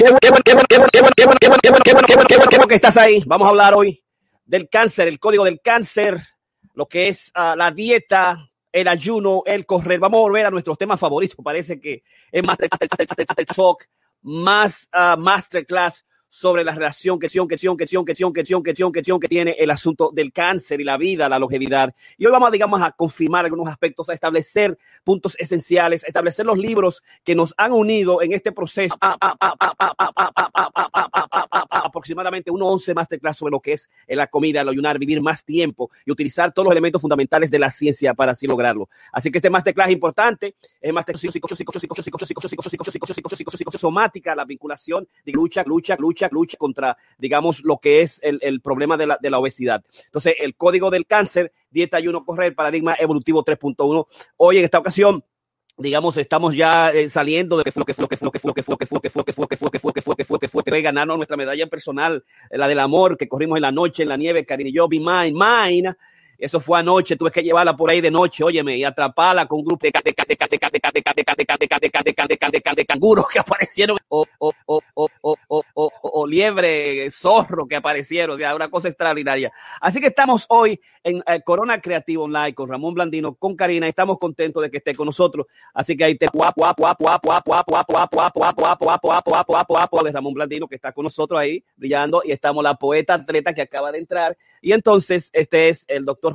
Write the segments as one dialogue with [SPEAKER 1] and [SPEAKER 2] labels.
[SPEAKER 1] Bueno, que estás ahí. Vamos a hablar hoy del cáncer, el código del cáncer, lo que es uh, la dieta, el ayuno, el correr. Vamos a volver a nuestros temas favoritos. Parece que es más, más masterclass sobre la relación que que que que tiene el asunto del cáncer y la vida, la longevidad. Y hoy vamos, digamos, a confirmar algunos aspectos, a establecer puntos esenciales, a establecer los libros que nos han unido en este proceso. Aproximadamente 1.11 masterclass sobre lo que es la comida, el ayunar, vivir más tiempo y utilizar todos los elementos fundamentales de la ciencia para así lograrlo. Así que este masterclass es importante, es masterclass somática, la vinculación de lucha, lucha, lucha lucha, lucha contra, digamos, lo que es el, el problema de la, de la, obesidad. Entonces, el código del cáncer, dieta, ayuno, correr, paradigma evolutivo 3.1. Hoy en esta ocasión, digamos, estamos ya saliendo de lo que fue, lo que fue, lo que fue, lo que fue, lo que fue, lo que fue, que fue, que fue, que fue, que fue, que fue, ganarnos nuestra medalla personal, la del amor que corrimos en la noche, en la nieve, Karin y yo, be mine, mine. Eso fue anoche, tuve que llevarla por ahí de noche, óyeme, y atraparla con un grupo de canguros que aparecieron, o, liebre, zorro que aparecieron, o sea, una cosa extraordinaria. Así que estamos hoy en Corona Creativo Online con Ramón Blandino, con Karina, estamos contentos de que esté con nosotros. Así que ahí te de Ramón Blandino que está con nosotros ahí brillando y estamos la poeta atleta que acaba de entrar y entonces este es el doctor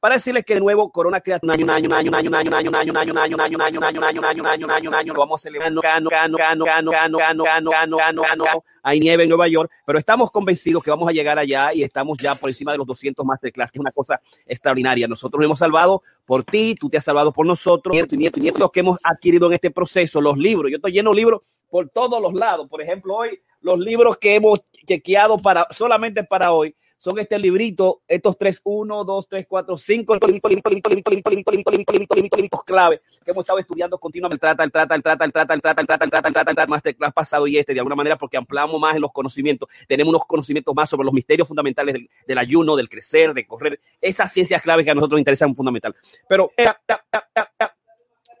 [SPEAKER 1] Para decirles que de nuevo Corona crea un año, un año, un año, un año, un año, un año, un año, un año, un año, un año, un año, un año, un año, un año, un año, lo vamos a celebrar, gano, gano, gano, gano, gano, gano, gano, gano, gano, hay nieve en Nueva York, pero estamos convencidos que vamos a llegar allá y estamos ya por encima de los 200 masterclass, que es una cosa extraordinaria. Nosotros nos hemos salvado por ti, tú te has salvado por nosotros, y los que hemos adquirido en este proceso, los libros. Yo estoy lleno de libros por todos los lados. Por ejemplo, hoy los libros que hemos chequeado para solamente para hoy son este librito, estos tres, uno, dos, tres, cuatro, cinco libritos libritos libritos libritos libritos libritos libritos libritos libritos libritos clave que hemos estado estudiando continuamente. Trata, el trata, el trata, el trata, el trata, el trata, el trata, el trata, el masterclass pasado y este, de alguna manera, porque ampliamos más en los conocimientos. Tenemos unos conocimientos más sobre los misterios fundamentales del, del ayuno, del crecer, de correr, esas ciencias claves que a nosotros nos interesan fundamental. Pero,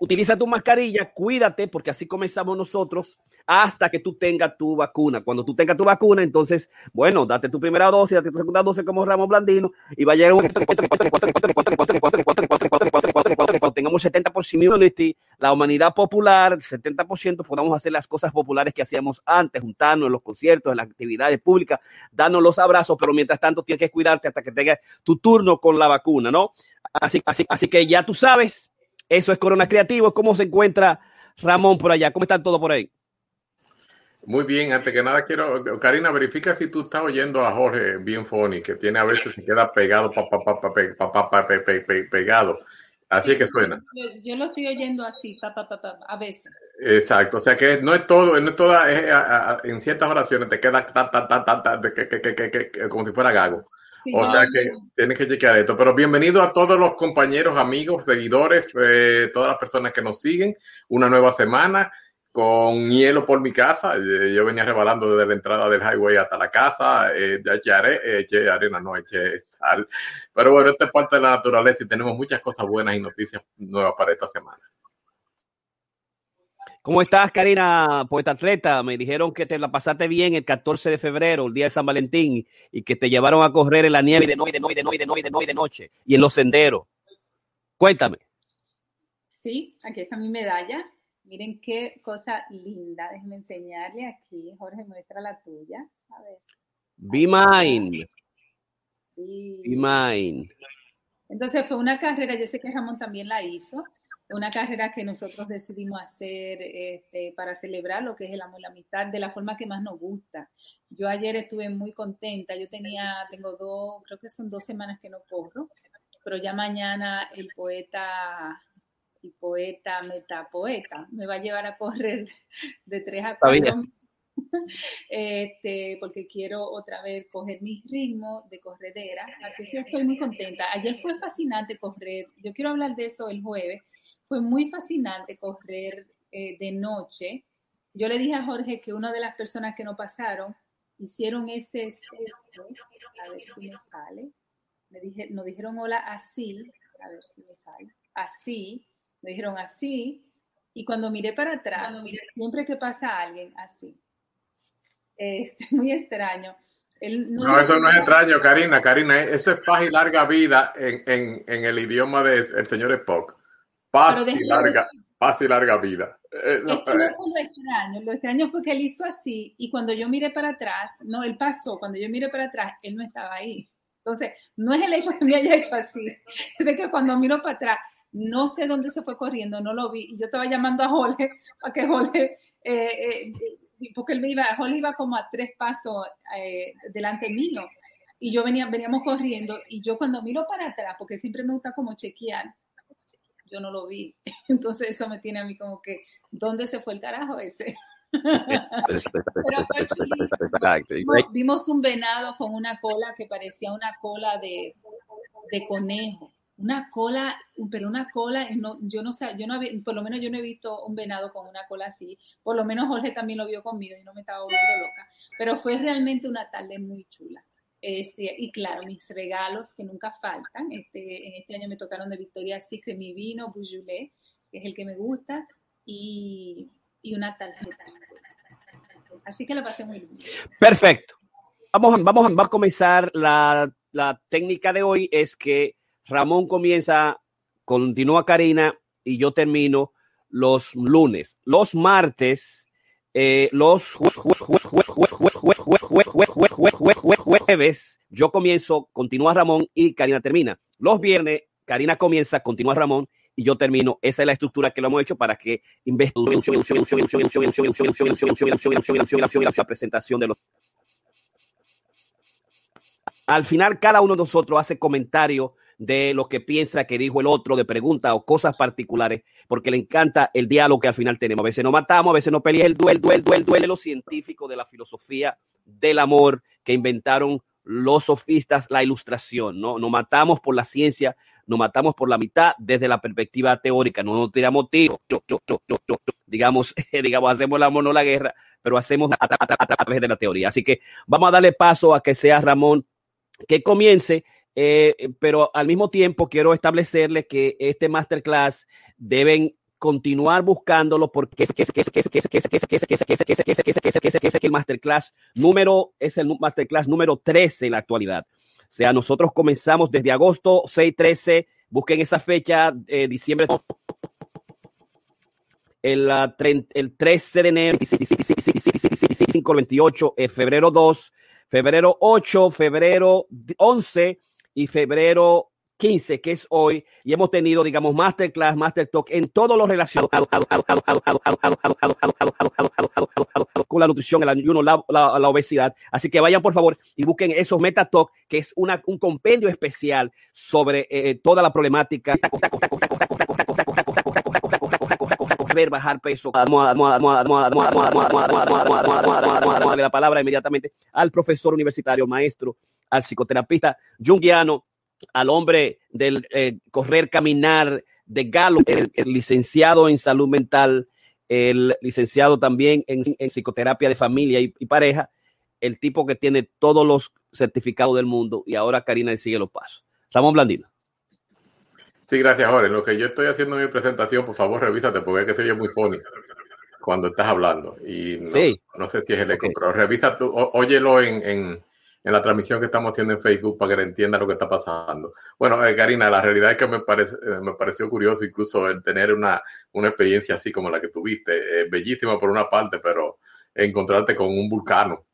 [SPEAKER 1] utiliza tu mascarilla, cuídate, porque así comenzamos nosotros hasta que tú tengas tu vacuna. Cuando tú tengas tu vacuna, entonces, bueno, date tu primera dosis, date tu segunda dosis como Ramos Blandino y va a llegar un tengamos 70% immunity, la humanidad popular, 70%, podamos hacer las cosas populares que hacíamos antes, juntarnos en los conciertos, en las actividades públicas, darnos los abrazos, pero mientras tanto tienes que cuidarte hasta que tengas tu turno con la vacuna, ¿no? Así, así, así que ya tú sabes, eso es Corona Creativo. ¿Cómo se encuentra Ramón por allá? ¿Cómo está todo por ahí?
[SPEAKER 2] Muy bien, antes que nada quiero, Karina, verifica si tú estás oyendo a Jorge bien funny, que tiene a veces se queda pegado, pa, pa, pa, pa, pa, pegado. Así es que suena.
[SPEAKER 3] Yo, yo, lo estoy oyendo así, pa, pa, pa, pa, a veces.
[SPEAKER 2] Exacto, o sea que no es todo, no es toda, es, a, a, en ciertas oraciones te queda ta, ta, ta, ta, ta, que, que, que, como si fuera gago. O sea que tienes que chequear esto. Pero bienvenido a todos los compañeros, amigos, seguidores, eh, todas las personas que nos siguen. Una nueva semana con hielo por mi casa. Eh, yo venía rebalando desde la entrada del highway hasta la casa. Eh, eché, are, eché arena, no eché sal. Pero bueno, esta es parte de la naturaleza y tenemos muchas cosas buenas y noticias nuevas para esta semana.
[SPEAKER 1] ¿Cómo estás, Karina, poeta atleta? Me dijeron que te la pasaste bien el 14 de febrero, el día de San Valentín, y que te llevaron a correr en la nieve de noche, de noche, de noche, de noche, de noche, de noche, y en los senderos. Cuéntame.
[SPEAKER 3] Sí, aquí está mi medalla. Miren qué cosa linda. Déjenme enseñarle aquí. Jorge, muestra la tuya. A ver.
[SPEAKER 1] Be mine. Sí. Be mine.
[SPEAKER 3] Entonces fue una carrera, yo sé que Ramón también la hizo, una carrera que nosotros decidimos hacer este, para celebrar lo que es el amor y la amistad de la forma que más nos gusta. Yo ayer estuve muy contenta, yo tenía, tengo dos, creo que son dos semanas que no corro, pero ya mañana el poeta y poeta, metapoeta, me va a llevar a correr de 3 a 4 este, porque quiero otra vez coger mi ritmo de corredera, así que estoy muy contenta. Ayer fue fascinante correr, yo quiero hablar de eso el jueves, fue muy fascinante correr eh, de noche. Yo le dije a Jorge que una de las personas que no pasaron hicieron este, este, a ver si me sale, me dije, nos dijeron hola así, a ver si me sale, así, me dijeron así, y cuando miré para atrás, miré, siempre que pasa alguien así, es muy extraño.
[SPEAKER 2] no, eso no es extraño, Karina. Karina, eso es paz y larga vida en, en, en el idioma del señor Spock. Paz y, larga, paz y larga vida.
[SPEAKER 3] Eh, no, fue lo extraño. Lo extraño fue que él hizo así y cuando yo miré para atrás, no, él pasó. Cuando yo miré para atrás, él no estaba ahí. Entonces, no es el hecho que me haya hecho así, es de que cuando miro para atrás, no sé dónde se fue corriendo, no lo vi. Y yo estaba llamando a Jorge para que Jorge, eh, eh, porque él iba, Jorge iba como a tres pasos eh, delante mío. Y yo venía, veníamos corriendo y yo cuando miro para atrás, porque siempre me gusta como chequear, yo no lo vi. Entonces eso me tiene a mí como que, ¿dónde se fue el carajo ese? Pero fue Vimos un venado con una cola que parecía una cola de, de conejo una cola, pero una cola, no, yo no sé, yo no por lo menos yo no he visto un venado con una cola así, por lo menos Jorge también lo vio conmigo y no me estaba volviendo loca, pero fue realmente una tarde muy chula. Este, y claro, mis regalos que nunca faltan, este, en este año me tocaron de Victoria Secret mi vino Boujoulé, que es el que me gusta, y, y una tarjeta. Así que lo pasé muy bien.
[SPEAKER 1] Perfecto. Vamos, vamos, vamos a comenzar la, la técnica de hoy, es que Ramón comienza, continúa Karina y yo termino los lunes. Los martes, los jueves, yo comienzo, continúa Ramón y Karina termina. Los viernes, Karina comienza, continúa Ramón y yo termino. Esa es la estructura que lo hemos hecho para que la presentación de los al final cada uno de nosotros hace comentarios de lo que piensa que dijo el otro, de preguntas o cosas particulares, porque le encanta el diálogo que al final tenemos. A veces nos matamos, a veces nos peleamos, el duelo, duelo, duelo, duelo científicos de la filosofía del amor que inventaron los sofistas, la ilustración, ¿no? Nos matamos por la ciencia, nos matamos por la mitad desde la perspectiva teórica, no nos tiramos tiros, digamos, digamos, hacemos el amor, no la guerra, pero hacemos a, través de la teoría. Así que vamos a darle paso a que sea Ramón que comience eh, pero al mismo tiempo quiero establecerle que este masterclass deben continuar buscándolo porque es el masterclass número es el masterclass número 13 en la actualidad. O sea, nosotros comenzamos desde agosto 6 13, busquen esa fecha diciembre el, el 13 de enero 528 febrero 2 febrero 8 febrero 11 y febrero 15, que es hoy, y hemos tenido, digamos, masterclass, master talk en todo lo relacionado con la nutrición, el ayuno, la, la, obesidad. Así que vayan, por favor, y busquen esos meta talk, que es una, un compendio especial sobre toda la problemática bajar peso, la palabra inmediatamente al profesor universitario, maestro, al psicoterapeuta junguiano, al hombre del correr, caminar de Galo, el, licenciado en salud mental, el licenciado también en, psicoterapia de familia y, pareja, el tipo que tiene todos los certificados del mundo y ahora Karina sigue los pasos. Ramón Blandino.
[SPEAKER 2] Sí, gracias, Jorge. Lo que yo estoy haciendo en mi presentación, por favor, revísate, porque es que soy muy funny cuando estás hablando. Y no, sé si es el eco, pero revisa tú, óyelo en, en, la transmisión que estamos haciendo en Facebook para que entienda lo que está pasando. Bueno, eh, Karina, la realidad es que me, parece, eh, me pareció curioso incluso el tener una, una experiencia así como la que tuviste. Eh, bellísima por una parte, pero encontrarte con un vulcano.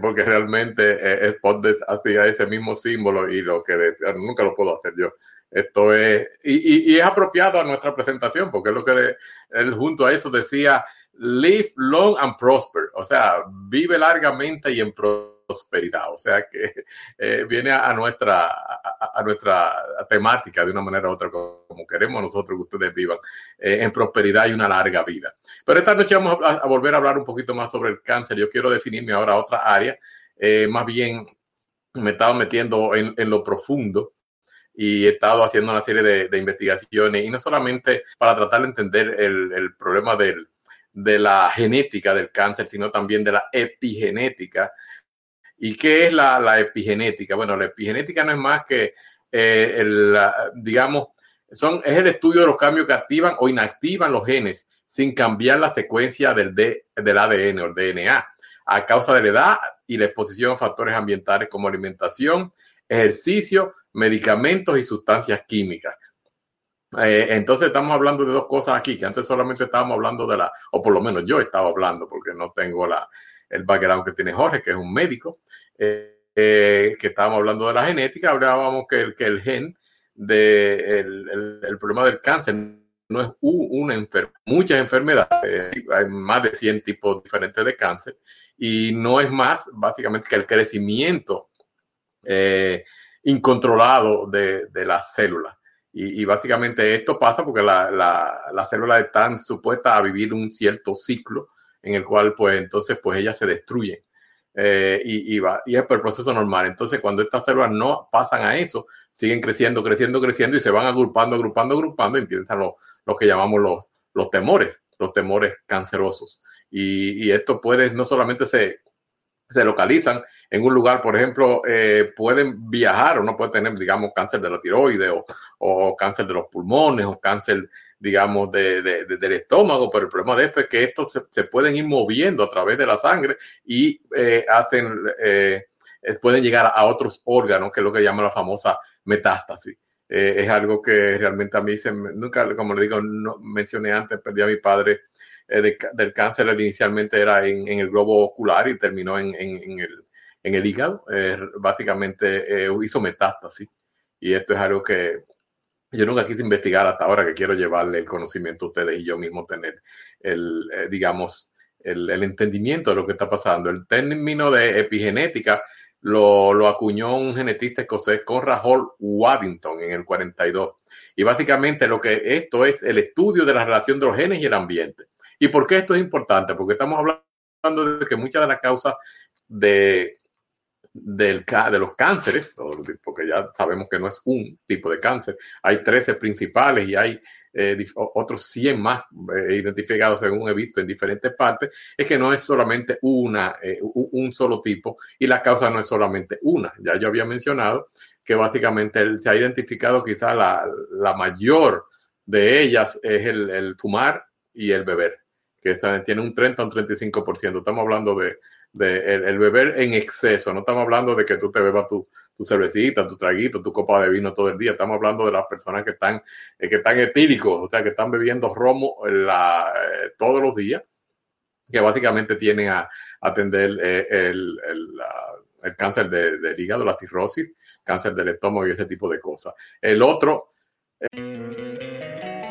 [SPEAKER 2] porque realmente Spot hacía ese mismo símbolo y lo que nunca lo puedo hacer yo. Esto es, y, y, es apropiado a nuestra presentación, porque es lo que él junto a eso decía, live long and prosper, o sea, vive largamente y en prosperidad. O sea que eh, viene a, nuestra, a, nuestra temática de una manera u otra, como queremos nosotros que ustedes vivan eh, en prosperidad y una larga vida. Pero esta noche vamos a, volver a hablar un poquito más sobre el cáncer. Yo quiero definirme ahora otra área, eh, más bien me he estado metiendo en, en lo profundo y he estado haciendo una serie de, investigaciones y no solamente para tratar de entender el, el problema del, de la genética del cáncer, sino también de la epigenética. ¿Y qué es la, la epigenética? Bueno, la epigenética no es más que, eh, el, digamos, son, es el estudio de los cambios que activan o inactivan los genes sin cambiar la secuencia del, D, del ADN o el DNA a causa de la edad y la exposición a factores ambientales como alimentación, ejercicio, medicamentos y sustancias químicas. Eh, entonces estamos hablando de dos cosas aquí, que antes solamente estábamos hablando de la, o por lo menos yo estaba hablando, porque no tengo la, el background que tiene Jorge, que es un médico, eh, eh, que estábamos hablando de la genética, hablábamos que el, que el gen de problema del cáncer no es una enfermedad, muchas enfermedades, hay más de 100 tipos diferentes de cáncer, y no es más básicamente que el crecimiento incontrolado de, de las células. Y, básicamente esto pasa porque las la, la células están supuestas a vivir un cierto ciclo en el cual pues entonces pues ellas se destruyen. Eh, y, y, va, y es el proceso normal. Entonces cuando estas células no pasan a eso, siguen creciendo, creciendo, creciendo y se van agrupando, agrupando, agrupando y empiezan lo, lo que llamamos los, los temores, los temores cancerosos. Y, y esto puede, no solamente se, se localizan en un lugar, por ejemplo, eh, pueden viajar, o no puede tener, digamos, cáncer de la tiroides o, o cáncer de los pulmones o cáncer, digamos, de, de, del estómago, pero el problema de esto es que estos se, se pueden ir moviendo a través de la sangre y eh, hacen, eh, pueden llegar a otros órganos, que es lo que llama la famosa metástasis. Eh, es algo que realmente a mí se, nunca, como le digo, mencioné antes, perdí a mi padre de, del cáncer, inicialmente era en, en, el globo ocular y terminó en, en el, el, hígado. Eh, básicamente eh, hizo metástasis. Y esto es algo que yo nunca quise investigar hasta ahora, que quiero llevarle el conocimiento a ustedes y yo mismo tener el, eh, digamos, el, el, entendimiento de lo que está pasando. El término de epigenética lo, lo acuñó un genetista escocés, Conrad Hall Waddington, en el 42. Y básicamente lo que esto es el estudio de la relación de los genes y el ambiente. ¿Y por qué esto es importante? Porque estamos hablando de que muchas de las causas de, los cánceres, porque ya sabemos que no es un tipo de cáncer, hay 13 principales y hay eh, otros 100 más eh, identificados según he visto en diferentes partes, es que no es solamente una, eh, un solo tipo y la causa no es solamente una. Ya yo había mencionado que básicamente se ha identificado quizá la, mayor de ellas es el, fumar y el beber, que tiene un 30 o un 35%. Estamos hablando de de el, beber en exceso. No estamos hablando de que tú te bebas tu, tu cervecita, tu traguito, tu copa de vino todo el día. Estamos hablando de las personas que están, eh, que están etílicos, o sea, que están bebiendo romo la, eh, todos los días, que básicamente tienen a, atender eh, el, el, el, cáncer de, del hígado, la cirrosis, cáncer del estómago y ese tipo de cosas. El otro.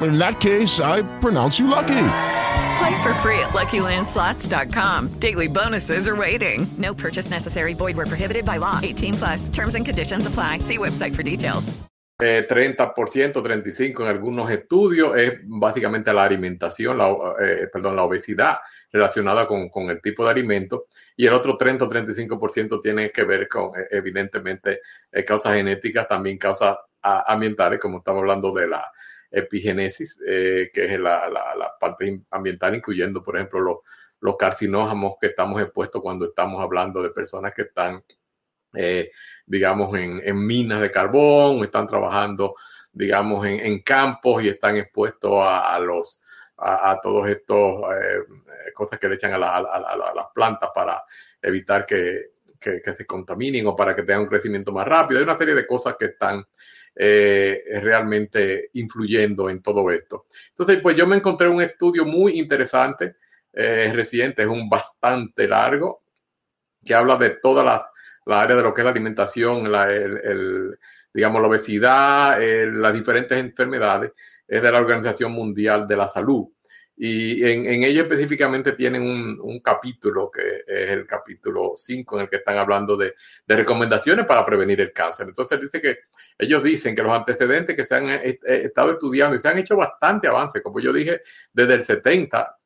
[SPEAKER 4] In that case, I pronounce you lucky.
[SPEAKER 5] Play for free at LuckyLandSlots.com. Daily bonuses are waiting. No purchase necessary. Void where prohibited by law. 18 plus. Terms and conditions apply. See website for details.
[SPEAKER 2] Eh, 30%, 35% en algunos estudios es básicamente la alimentación, la, eh, perdón, la obesidad relacionada con, con, el tipo de alimento y el otro 30 o 35% tiene que ver con, eh, evidentemente, eh, causas genéticas, también causas ambientales, como estamos hablando de la epigenesis, eh, que es la, la, la, parte ambiental, incluyendo, por ejemplo, los, los carcinógenos que estamos expuestos cuando estamos hablando de personas que están, eh, digamos, en, en, minas de carbón, o están trabajando, digamos, en, en campos y están expuestos a, a los a, todos estos eh, cosas que le echan a, la, a, las plantas para evitar que, que, se contaminen o para que tengan un crecimiento más rápido. Hay una serie de cosas que están eh, realmente influyendo en todo esto. Entonces, pues yo me encontré un estudio muy interesante, eh, reciente, es un bastante largo, que habla de todas las la área de lo que es la alimentación, la, el, el, digamos, la obesidad, las diferentes enfermedades, es de la Organización Mundial de la Salud. Y en, en ella específicamente tienen un, un, capítulo que es el capítulo 5 en el que están hablando de, de, recomendaciones para prevenir el cáncer. Entonces dice que ellos dicen que los antecedentes que se han eh, estado estudiando y se han hecho bastante avance, como yo dije, desde el 70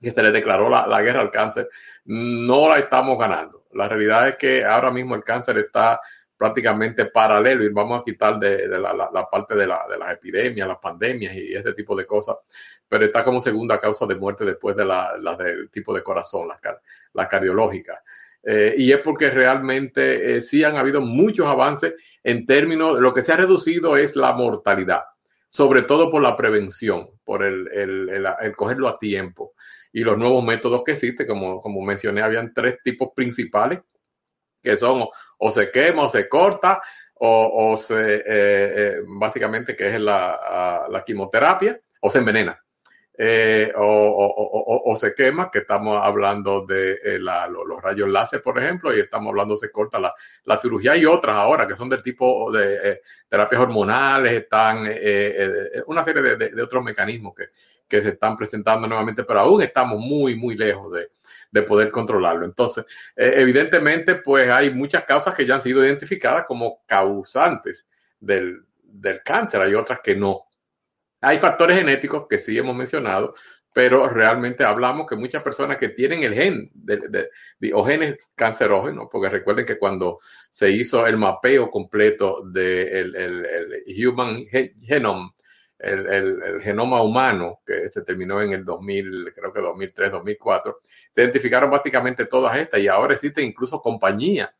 [SPEAKER 2] que se le declaró la, la guerra al cáncer, no la estamos ganando. La realidad es que ahora mismo el cáncer está prácticamente paralelo y vamos a quitar de, de la, la, la, parte de, la, de las epidemias, las pandemias y ese tipo de cosas, pero está como segunda causa de muerte después de la, la del tipo de corazón, la, la cardiológica. Eh, y es porque realmente eh, sí han habido muchos avances en términos, lo que se ha reducido es la mortalidad, sobre todo por la prevención, por el, el, el, cogerlo a tiempo y los nuevos métodos que existen, como, como mencioné, habían tres tipos principales, que son o se quema o se corta o, o se, eh, básicamente que es la, la, quimioterapia o se envenena. Eh, o, o, o, se quema, que estamos hablando de eh, la, los rayos láser, por ejemplo, y estamos hablando se corta la, la cirugía y otras ahora que son del tipo de eh, terapias hormonales, están eh, una serie de, de, de, otros mecanismos que, que se están presentando nuevamente, pero aún estamos muy, muy lejos de, de poder controlarlo. Entonces, eh, evidentemente, pues hay muchas causas que ya han sido identificadas como causantes del, del cáncer, hay otras que no. Hay factores genéticos que sí hemos mencionado, pero realmente hablamos que muchas personas que tienen el gen de, de, o genes cancerógenos, porque recuerden que cuando se hizo el mapeo completo del de el, Human Genome, el, genoma humano, que se terminó en el 2000, creo que 2003, 2004, se identificaron básicamente todas estas y ahora existen incluso compañías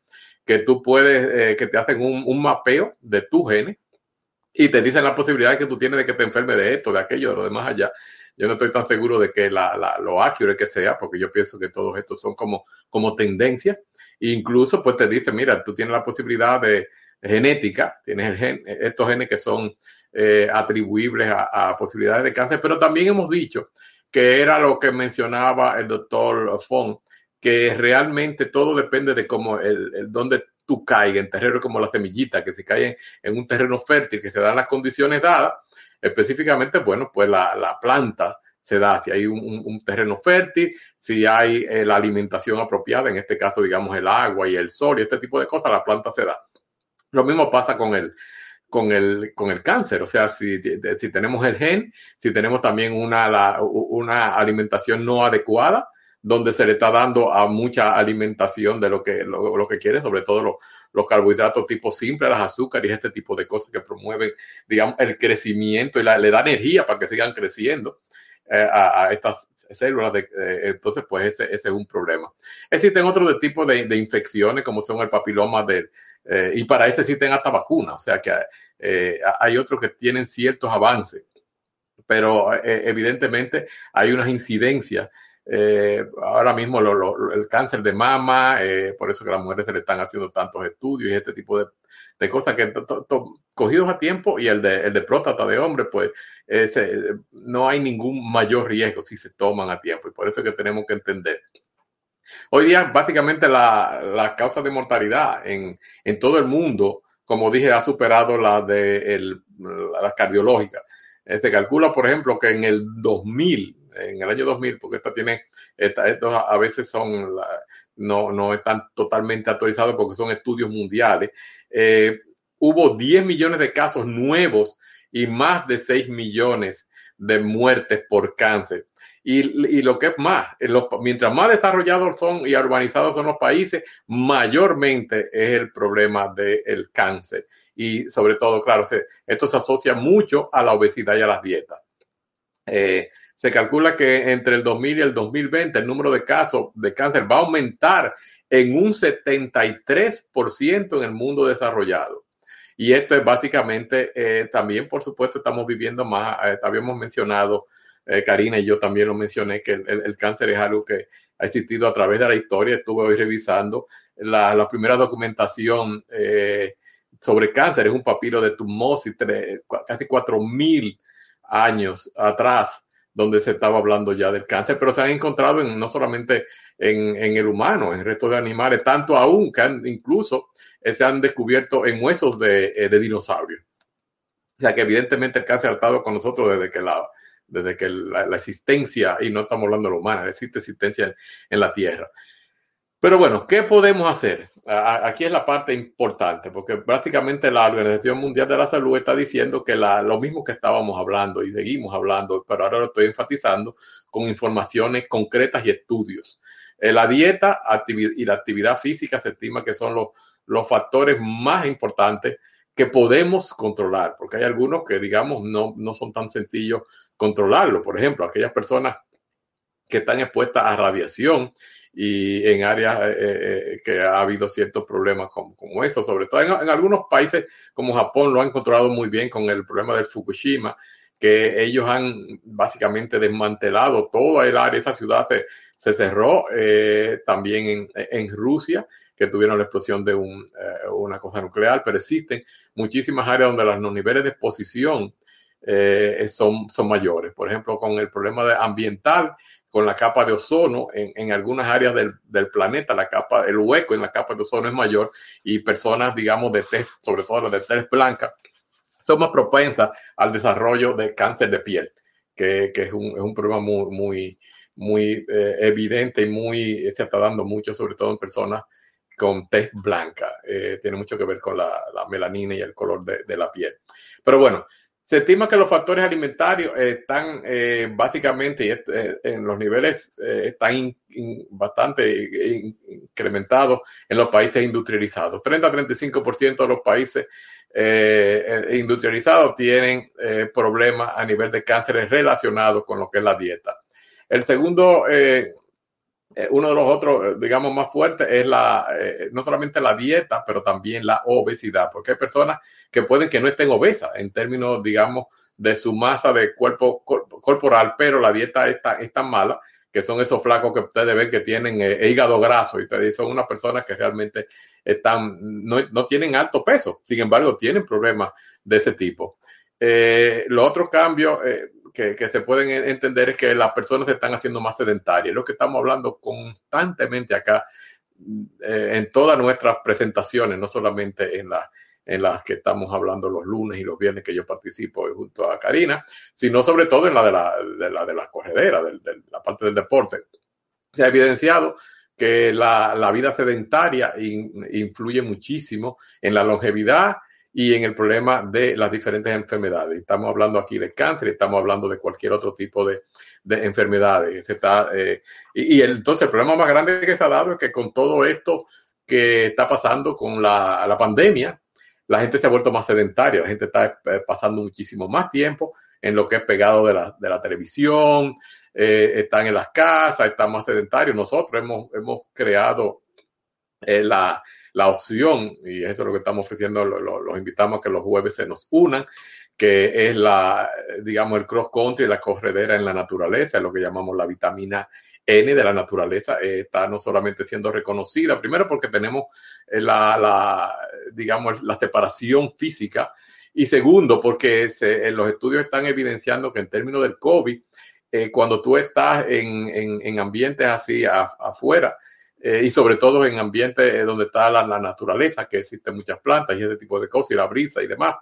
[SPEAKER 2] que tú puedes, eh, que te hacen un, un, mapeo de tu genes y te dicen la posibilidad que tú tienes de que te enferme de esto, de aquello, de lo demás allá. Yo no estoy tan seguro de que la, la, lo accurate que sea, porque yo pienso que todos estos son como, como tendencias. Incluso, pues te dice, mira, tú tienes la posibilidad de genética, tienes el gen, estos genes que son eh, atribuibles a, a, posibilidades de cáncer, pero también hemos dicho que era lo que mencionaba el doctor Fong, que realmente todo depende de cómo el, el dónde tú caigas en terreno como la semillita, que se cae en, un terreno fértil, que se dan las condiciones dadas, específicamente, bueno, pues la, la planta se da, si hay un, un, un terreno fértil, si hay eh, la alimentación apropiada, en este caso, digamos, el agua y el sol y este tipo de cosas, la planta se da. Lo mismo pasa con el, con el, con el cáncer. O sea, si, si tenemos el gen, si tenemos también una, la, una alimentación no adecuada, donde se le está dando a mucha alimentación de lo que, lo, que quiere, sobre todo los, los carbohidratos tipo simple, las azúcares este tipo de cosas que promueven, digamos, el crecimiento y le da energía para que sigan creciendo eh, a, estas células. Eh, entonces, pues ese, es un problema. Existen otros tipos de, de, infecciones, como son el papiloma eh, y para ese existen hasta vacunas, o sea que hay otros que tienen ciertos avances, pero evidentemente hay unas incidencias. Eh, ahora mismo lo, lo, el cáncer de mama, por eso que a las mujeres se le están haciendo tantos estudios y este tipo de, cosas que to, to, cogidos a tiempo y el de, el de próstata de hombre, pues no hay ningún mayor riesgo si se toman a tiempo y por eso es que tenemos que entender Hoy día, básicamente, la, la causa de mortalidad en, en, todo el mundo, como dije, ha superado la de el, la cardiológica. Se calcula, por ejemplo, que en el 2000, en el año 2000, porque esta tiene, estos a veces son, no, no están totalmente actualizados porque son estudios mundiales, eh, hubo 10 millones de casos nuevos y más de 6 millones de muertes por cáncer. Y, y, lo que es más, mientras más desarrollados son y urbanizados son los países, mayormente es el problema del cáncer. Y sobre todo, claro, se, esto se asocia mucho a la obesidad y a las dietas. Eh, se calcula que entre el 2000 y el 2020 el número de casos de cáncer va a aumentar en un 73% en el mundo desarrollado. Y esto es básicamente, eh, también por supuesto estamos viviendo más, eh, habíamos mencionado, Karina y yo también lo mencioné, que el, cáncer es algo que ha existido a través de la historia. Estuve hoy revisando la, la primera documentación sobre cáncer, es un papiro de Tumosi, casi 4.000 años atrás donde se estaba hablando ya del cáncer, pero se han encontrado en, no solamente en, el humano, en restos de animales, tanto aún que han, incluso eh, se han descubierto en huesos de, eh, de dinosaurios. O sea que evidentemente el cáncer ha estado con nosotros desde que la, desde que la, existencia, y no estamos hablando de lo humano, existe existencia en la Tierra. Pero bueno, ¿qué podemos hacer? Aquí es la parte importante, porque prácticamente la Organización Mundial de la Salud está diciendo que lo mismo que estábamos hablando y seguimos hablando, pero ahora lo estoy enfatizando con informaciones concretas y estudios. Eh, la dieta y la actividad física se estima que son los, los factores más importantes que podemos controlar, porque hay algunos que, digamos, no, no son tan sencillos controlarlo. Por ejemplo, aquellas personas que están expuestas a radiación y en áreas eh, eh, que ha habido ciertos problemas como, como eso, sobre todo en, algunos países como Japón lo han controlado muy bien con el problema del Fukushima, que ellos han básicamente desmantelado toda el área, esa ciudad se, se cerró eh, también en, en, Rusia, que tuvieron la explosión de un, eh, una cosa nuclear, pero existen muchísimas áreas donde los niveles de exposición eh, son, son mayores. Por ejemplo, con el problema de ambiental, con la capa de ozono en, en algunas áreas del, del, planeta, la capa, el hueco en la capa de ozono es mayor y personas, digamos, de test, sobre todo las de test blanca, son más propensas al desarrollo de cáncer de piel, que, que es, un, es, un, problema muy, muy, muy eh, evidente y muy, se está dando mucho, sobre todo en personas con test blanca. Eh, tiene mucho que ver con la, la melanina y el color de, de la piel. Pero bueno, se estima que los factores alimentarios están eh, básicamente eh, en los niveles eh, están bastante incrementados en los países industrializados. 30-35% de los países industrializados tienen problemas a nivel de cánceres relacionados con lo que es la dieta. El segundo uno de los otros, eh, digamos, más fuertes es la, eh, no solamente la dieta, pero también la obesidad, porque hay personas que pueden que no estén obesas en términos, digamos, de su masa de cuerpo corporal, pero la dieta es tan, es tan mala que son esos flacos que ustedes ven que tienen eh, hígado graso y son unas personas que realmente están, no, no tienen alto peso, sin embargo, tienen problemas de ese tipo. Eh, los otros cambios, eh, que, se pueden entender es que las personas se están haciendo más sedentarias. Lo que estamos hablando constantemente acá eh, en todas nuestras presentaciones, no solamente en, la, en las que estamos hablando los lunes y los viernes que yo participo junto a Karina, sino sobre todo en la de la, de la, de la corredera, de, la parte del deporte. Se ha evidenciado que la, la vida sedentaria in, influye muchísimo en la longevidad y en el problema de las diferentes enfermedades. Estamos hablando aquí de cáncer, estamos hablando de cualquier otro tipo de, de enfermedades. Está, eh, y, entonces el problema más grande que se ha dado es que con todo esto que está pasando con la, pandemia, la gente se ha vuelto más sedentaria, la gente está eh, pasando muchísimo más tiempo en lo que es pegado de la, de la televisión, eh, están en las casas, están más sedentarios. Nosotros hemos, hemos creado eh, la, la opción, y eso es lo que estamos ofreciendo, los lo, lo invitamos a que los jueves se nos unan, que es la, digamos, el cross country, la corredera en la naturaleza, lo que llamamos la vitamina N de la naturaleza, eh, está no solamente siendo reconocida, primero porque tenemos eh, la, la, digamos, la separación física, y segundo porque se, los estudios están evidenciando que en términos del COVID, eh, cuando tú estás en, en, en ambientes así afuera, eh, y sobre todo en ambientes donde está la, naturaleza, que existen muchas plantas y ese tipo de cosas, y la brisa y demás,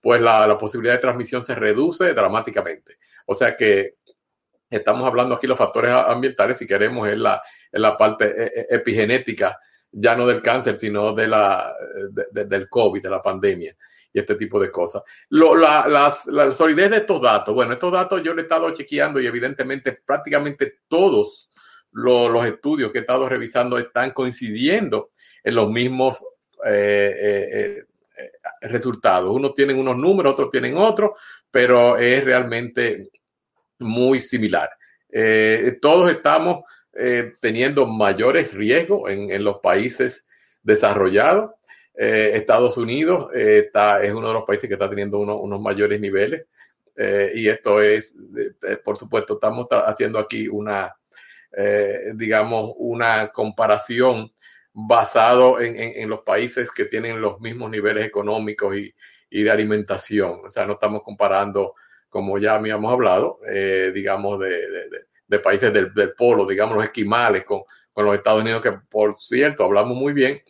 [SPEAKER 2] pues la, la, posibilidad de transmisión se reduce dramáticamente. O sea que estamos hablando aquí los factores ambientales, si queremos, en la, en la parte eh, eh, epigenética, ya no del cáncer, sino de la, de, de, del COVID, de la pandemia y este tipo de cosas. Lo, la, las, la solidez de estos datos, bueno, estos datos yo le he estado chequeando y evidentemente prácticamente todos lo, los estudios que he estado revisando están coincidiendo en los mismos eh, eh, eh, resultados. Unos tienen unos números, otros tienen otros, pero es realmente muy similar. Todos estamos teniendo mayores riesgos en, los países desarrollados. Estados Unidos está, es uno de los países que está teniendo uno, unos mayores niveles. y esto es, por supuesto, estamos haciendo aquí una, digamos, una comparación basado en, en, los países que tienen los mismos niveles económicos y, y de alimentación. O sea, no estamos comparando, como ya habíamos hablado, eh, digamos, de, de, de países del, del, polo, digamos, los esquimales con, con, los Estados Unidos, que por cierto, hablamos muy bien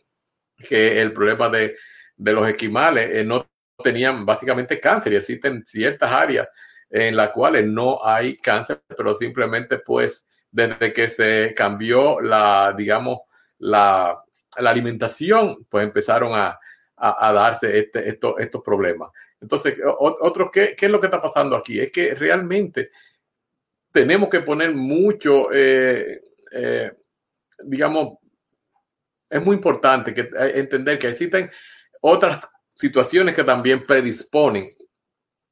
[SPEAKER 2] que el problema de, de los esquimales eh, no tenían básicamente cáncer y existen ciertas áreas en las cuales no hay cáncer, pero simplemente pues desde que se cambió la, digamos, la, alimentación, pues empezaron a, a, darse este, esto, estos problemas. Entonces, otro, ¿qué, ¿qué, es lo que está pasando aquí? Es que realmente tenemos que poner mucho, eh, eh, digamos, es muy importante que, eh, entender que existen otras situaciones que también predisponen.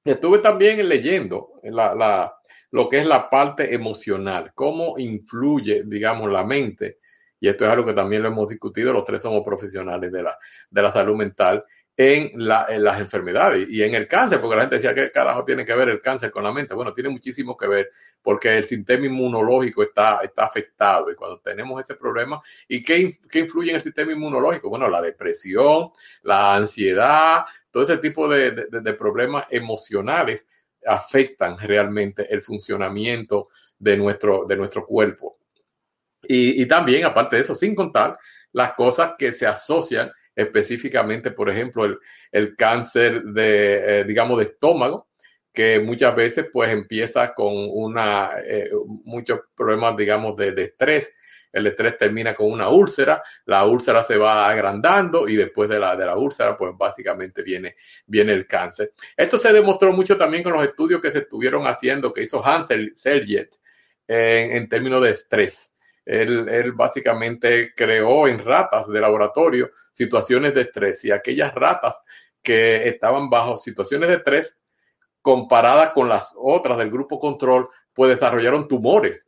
[SPEAKER 2] Estuve también leyendo la, la, lo que es la parte emocional, cómo influye, digamos, la mente y esto es algo que también lo hemos discutido, los tres somos profesionales de la, de la salud mental, en, la, en, las enfermedades y en el cáncer, porque la gente decía, ¿qué carajo tiene que ver el cáncer con la mente? Bueno, tiene muchísimo que ver porque el sistema inmunológico está, está afectado y cuando tenemos este problema, ¿y qué, qué influye en el sistema inmunológico? Bueno, la depresión, la ansiedad, todo ese tipo de, de problemas emocionales afectan realmente el funcionamiento de nuestro, de nuestro cuerpo. Y, y, también, aparte de eso, sin contar las cosas que se asocian específicamente, por ejemplo, el, el cáncer de, eh, digamos, de estómago, que muchas veces pues empieza con una, eh, muchos problemas, digamos, de, de, estrés. El estrés termina con una úlcera, la úlcera se va agrandando y después de la, de la úlcera, pues básicamente viene, viene el cáncer. Esto se demostró mucho también con los estudios que se estuvieron haciendo, que hizo Hansel Serget en, términos de estrés. Él, básicamente creó en ratas de laboratorio situaciones de estrés y aquellas ratas que estaban bajo situaciones de estrés comparadas con las otras del grupo control, pues desarrollaron tumores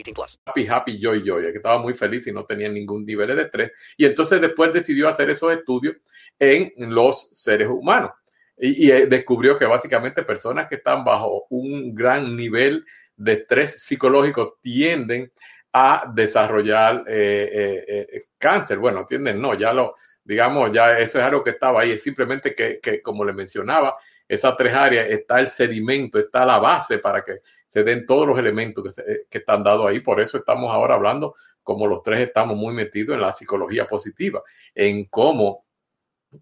[SPEAKER 6] 18 plus.
[SPEAKER 2] Happy, happy, joy, joy. Que estaba muy feliz y no tenía ningún nivel de estrés. Y entonces después decidió hacer esos estudios en los seres humanos. Y, y descubrió que básicamente personas que están bajo un gran nivel de estrés psicológico tienden a desarrollar eh, eh, eh, cáncer. Bueno, tienden, no, ya lo, digamos, ya eso es algo que estaba ahí, es simplemente que, que, como le mencionaba, esas tres áreas está el sedimento, está la base para que se den todos los elementos que, se, que están dados ahí. Por eso estamos ahora hablando, como los tres estamos muy metidos en la psicología positiva, en cómo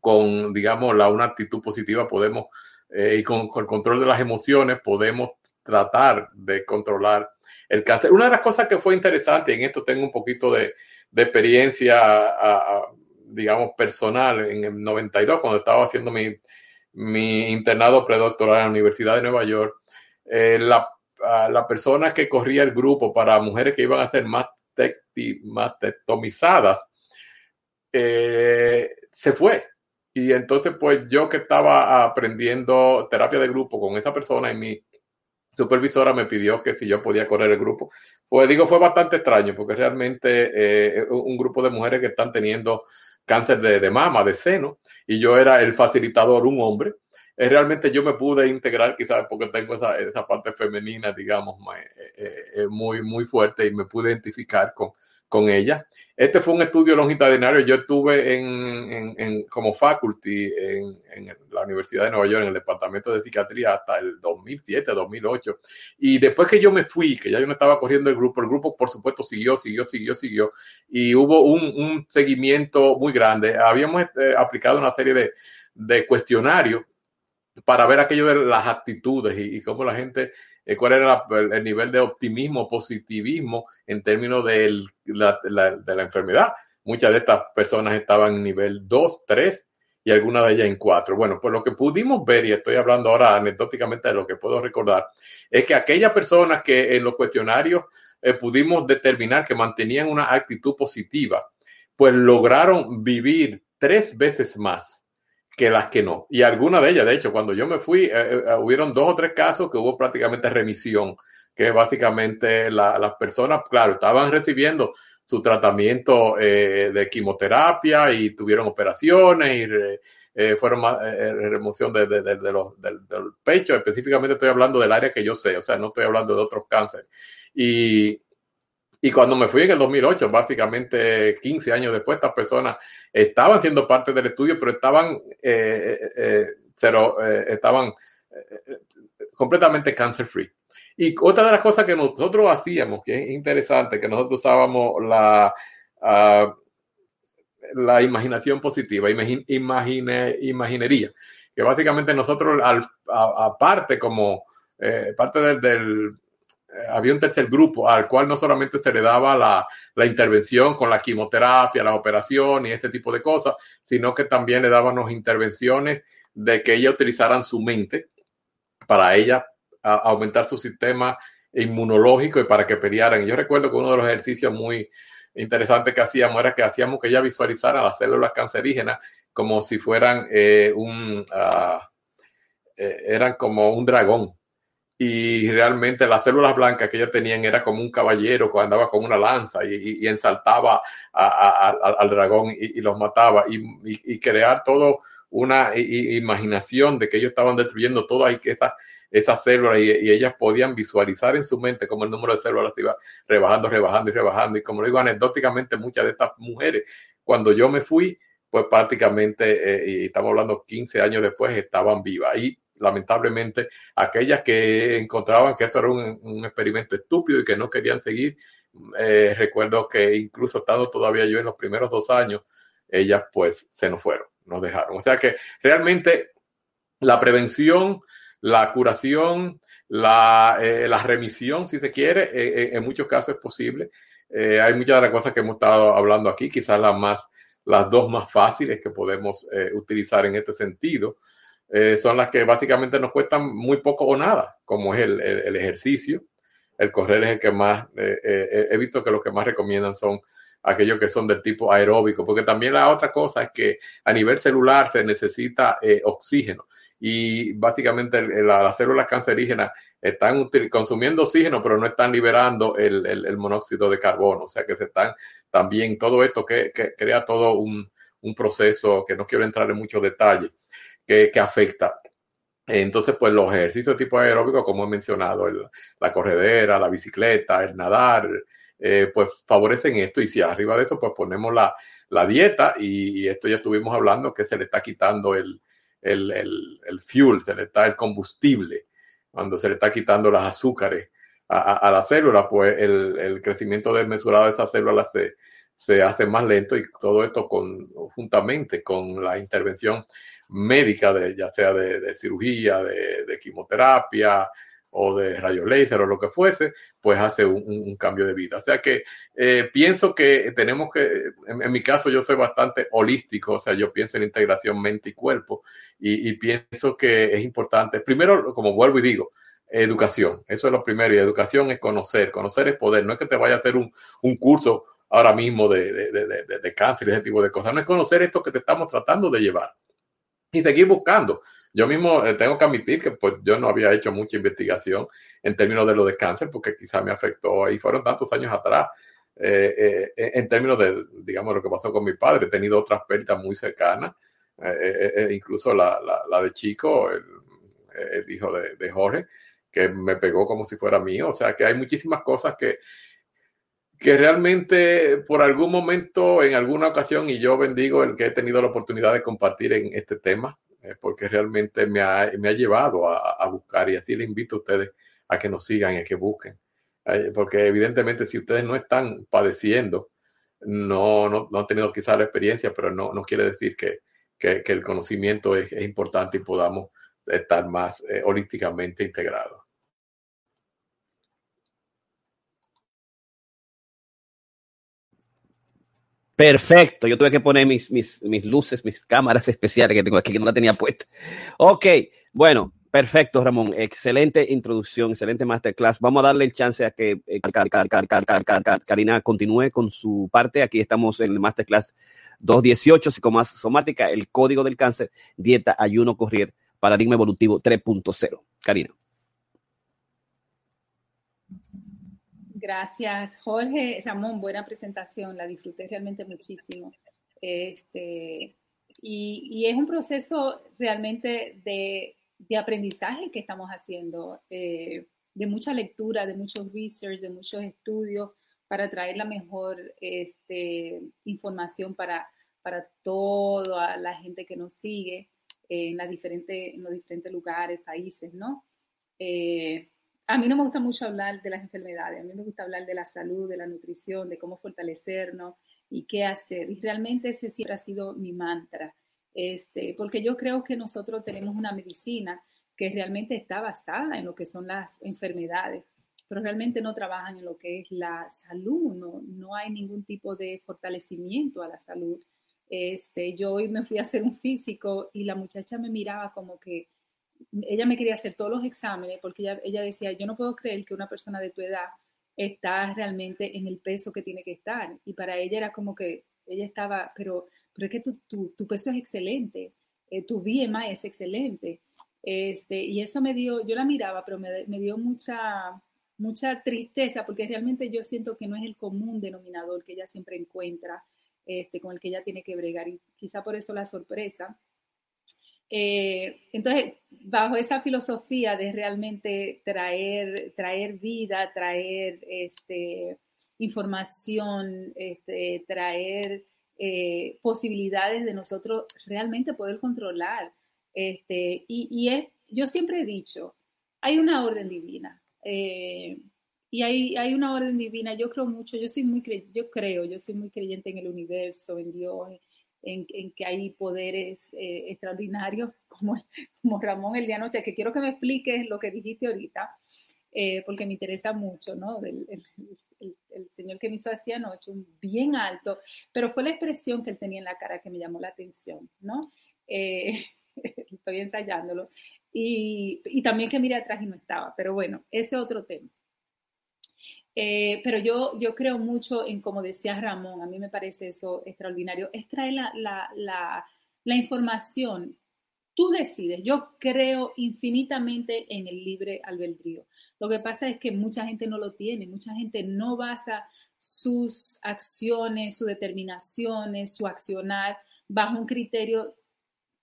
[SPEAKER 2] con, digamos, la, una actitud positiva podemos, eh, y con, el control de las emociones, podemos tratar de controlar el cáncer. Una de las cosas que fue interesante, y en esto tengo un poquito de, experiencia, digamos, personal, en el 92, cuando estaba haciendo mi, mi internado predoctoral en la Universidad de Nueva York, eh, la, la, persona que corría el grupo para mujeres que iban a ser más mastectomizadas, eh, se fue. Y entonces, pues yo que estaba aprendiendo terapia de grupo con esa persona y mi supervisora me pidió que si yo podía correr el grupo. Pues digo, fue bastante extraño porque realmente eh, un grupo de mujeres que están teniendo cáncer de, mama, de seno, y yo era el facilitador, un hombre. Eh, realmente yo me pude integrar, quizás porque tengo esa, esa parte femenina, digamos, muy, muy fuerte y me pude identificar con, con ella. Este fue un estudio longitudinario. Yo estuve en, en, como faculty en, en, la Universidad de Nueva York, en el Departamento de Psiquiatría, hasta el 2007, 2008. Y después que yo me fui, que ya yo no estaba corriendo el grupo, el grupo, por supuesto, siguió, siguió, siguió, siguió. Y hubo un, un seguimiento muy grande. Habíamos eh, aplicado una serie de, de cuestionarios para ver aquello de las actitudes y, y cómo la gente eh, cuál era el nivel de optimismo, positivismo en términos de la, enfermedad. Muchas de estas personas estaban en nivel 2, 3 y algunas de ellas en 4. Bueno, pues lo que pudimos ver, y estoy hablando ahora anecdóticamente de lo que puedo recordar, es que aquellas personas que en los cuestionarios eh, pudimos determinar que mantenían una actitud positiva, pues lograron vivir tres veces más que las que no. Y algunas de ellas, de hecho, cuando yo me fui, eh, eh, hubieron dos o tres casos que hubo prácticamente remisión, que básicamente las personas, claro, estaban recibiendo su tratamiento eh, de quimioterapia y tuvieron operaciones y fueron más remoción de, los, del, del, pecho. Específicamente estoy hablando del área que yo sé, o sea, no estoy hablando de otros cánceres. Y, y cuando me fui en el 2008, básicamente 15 años después, estas personas estaban siendo parte del estudio, pero estaban, eh, eh, eh eh, estaban completamente cancer free. Y otra de las cosas que nosotros hacíamos, que es interesante, que nosotros usábamos la, uh, la imaginación positiva, imagine, imaginería, que básicamente nosotros, aparte como parte del, había un tercer grupo al cual no solamente se le daba la, la, intervención con la quimioterapia, la operación y este tipo de cosas, sino que también le dábamos intervenciones de que ella utilizaran su mente para ella aumentar su sistema inmunológico y para que pelearan. Yo recuerdo que uno de los ejercicios muy interesantes que hacíamos era que hacíamos que ella visualizara las células cancerígenas como si fueran eh, un, uh, eh, eran como un dragón y realmente las células blancas que ellos tenían era como un caballero que andaba con una lanza y, y, ensaltaba a, al dragón y, y, los mataba y, crear todo una imaginación de que ellos estaban destruyendo todas esas, esas células y, ellas podían visualizar en su mente como el número de células iba rebajando, rebajando y rebajando. Y como lo digo anecdóticamente, muchas de estas mujeres, cuando yo me fui, pues prácticamente, eh, y estamos hablando 15 años después, estaban vivas. Y lamentablemente, aquellas que encontraban que eso era un, experimento estúpido y que no querían seguir, eh, recuerdo que incluso estando todavía yo en los primeros dos años, ellas pues se nos fueron, nos dejaron. O sea que realmente la prevención, la curación, la, eh, la remisión, si se quiere, eh, en muchos casos es posible. hay muchas de las cosas que hemos estado hablando aquí, quizás las más, las dos más fáciles que podemos utilizar en este sentido. Eh, son las que básicamente nos cuestan muy poco o nada, como es el, el, ejercicio. El correr es el que más, eh, eh, he visto que los que más recomiendan son aquellos que son del tipo aeróbico, porque también la otra cosa es que a nivel celular se necesita oxígeno. Y básicamente las células cancerígenas están consumiendo oxígeno, pero no están liberando el, el, monóxido de carbono, o sea que se están también todo esto que, que crea todo un, un proceso que no quiero entrar en muchos detalles que, afecta. Entonces, pues los ejercicios de tipo aeróbico, como he mencionado, la corredera, la bicicleta, el nadar, eh, pues favorecen esto. Y si arriba de eso, pues ponemos la, la dieta, y, esto ya estuvimos hablando, que se le está quitando el, el, el, el, fuel, se le está el combustible, cuando se le está quitando las azúcares a, a, la célula, pues el, el, crecimiento desmesurado de esas células se, se hace más lento y todo esto con, juntamente con la intervención médica, de, ya sea de, cirugía, de, quimioterapia o de rayo láser o lo que fuese, pues hace un, cambio de vida. O sea que eh, pienso que tenemos que, en, mi caso yo soy bastante holístico, o sea, yo pienso en integración mente y cuerpo y, pienso que es importante, primero, como vuelvo y digo, educación, eso es lo primero, y educación es conocer, conocer es poder, no es que te vaya a hacer un, un curso ahora mismo de, de, de, de, cáncer y ese tipo de cosas, no es conocer esto que te estamos tratando de llevar y seguir buscando. Yo mismo eh, tengo que admitir que pues yo no había hecho mucha investigación en términos de lo de cáncer porque quizá me afectó y fueron tantos años atrás. Eh, eh, en términos de, digamos, lo que pasó con mi padre, he tenido otras pérdidas muy cercanas incluso la, la, de Chico, el, hijo de, Jorge, que me pegó como si fuera mío. O sea que hay muchísimas cosas que, que realmente por algún momento, en alguna ocasión, y yo bendigo el que he tenido la oportunidad de compartir en este tema, eh, porque realmente me ha, me ha llevado a, buscar y así le invito a ustedes a que nos sigan y a que busquen. Eh, porque evidentemente si ustedes no están padeciendo, no, no, no han tenido quizá la experiencia, pero no, no quiere decir que, que, que el conocimiento es, es, importante y podamos estar más eh, holísticamente integrados.
[SPEAKER 1] Perfecto, yo tuve que poner mis, mis, mis luces, mis cámaras especiales que tengo aquí, que no la tenía puesta. Ok, bueno, perfecto, Ramón. Excelente introducción, excelente masterclass. Vamos a darle el chance a que eh, Karina continúe con su parte. Aquí estamos en el masterclass 218, psicosomática, el código del cáncer, dieta, ayuno, correr, paradigma evolutivo 3.0. Karina.
[SPEAKER 3] Gracias, Jorge. Ramón, buena presentación, la disfruté realmente muchísimo. Este, y, y es un proceso realmente de, de, aprendizaje que estamos haciendo, eh, de mucha lectura, de muchos research, de muchos estudios para traer la mejor este, información para, para toda la gente que nos sigue en, la diferente, en los diferentes lugares, países, ¿no? Eh, a mí no me gusta mucho hablar de las enfermedades, a mí me gusta hablar de la salud, de la nutrición, de cómo fortalecernos y qué hacer. Y realmente ese siempre ha sido mi mantra, este, porque yo creo que nosotros tenemos una medicina que realmente está basada en lo que son las enfermedades, pero realmente no trabajan en lo que es la salud, no, no hay ningún tipo de fortalecimiento a la salud. Este, yo hoy me fui a hacer un físico y la muchacha me miraba como que, ella me quería hacer todos los exámenes porque ella, ella decía, yo no puedo creer que una persona de tu edad está realmente en el peso que tiene que estar. Y para ella era como que ella estaba, pero, pero es que tu, tu, peso es excelente, eh, tu BMI es excelente. Este, y eso me dio, yo la miraba, pero me, me, dio mucha, mucha tristeza porque realmente yo siento que no es el común denominador que ella siempre encuentra, este, con el que ella tiene que bregar. Y quizá por eso la sorpresa. Eh, entonces, bajo esa filosofía de realmente traer, traer vida, traer este, información, este, traer eh, posibilidades de nosotros realmente poder controlar. Este, y, es, yo siempre he dicho, hay una orden divina. Eh, y hay, hay, una orden divina, yo creo mucho, yo soy muy, yo creo, yo soy muy creyente en el universo, en Dios, en, que hay poderes eh, extraordinarios, como, como Ramón el día anoche, que quiero que me expliques lo que dijiste ahorita, eh, porque me interesa mucho, ¿no? El, el, el, señor que me hizo así anoche, un bien alto, pero fue la expresión que él tenía en la cara que me llamó la atención, ¿no? Eh, estoy ensayándolo. Y, y también que mire atrás y no estaba, pero bueno, ese otro tema. Eh, pero yo, yo creo mucho en, como decía Ramón, a mí me parece eso extraordinario, es traer la, la, la, la información. Tú decides, yo creo infinitamente en el libre albedrío. Lo que pasa es que mucha gente no lo tiene, mucha gente no basa sus acciones, sus determinaciones, su accionar bajo un criterio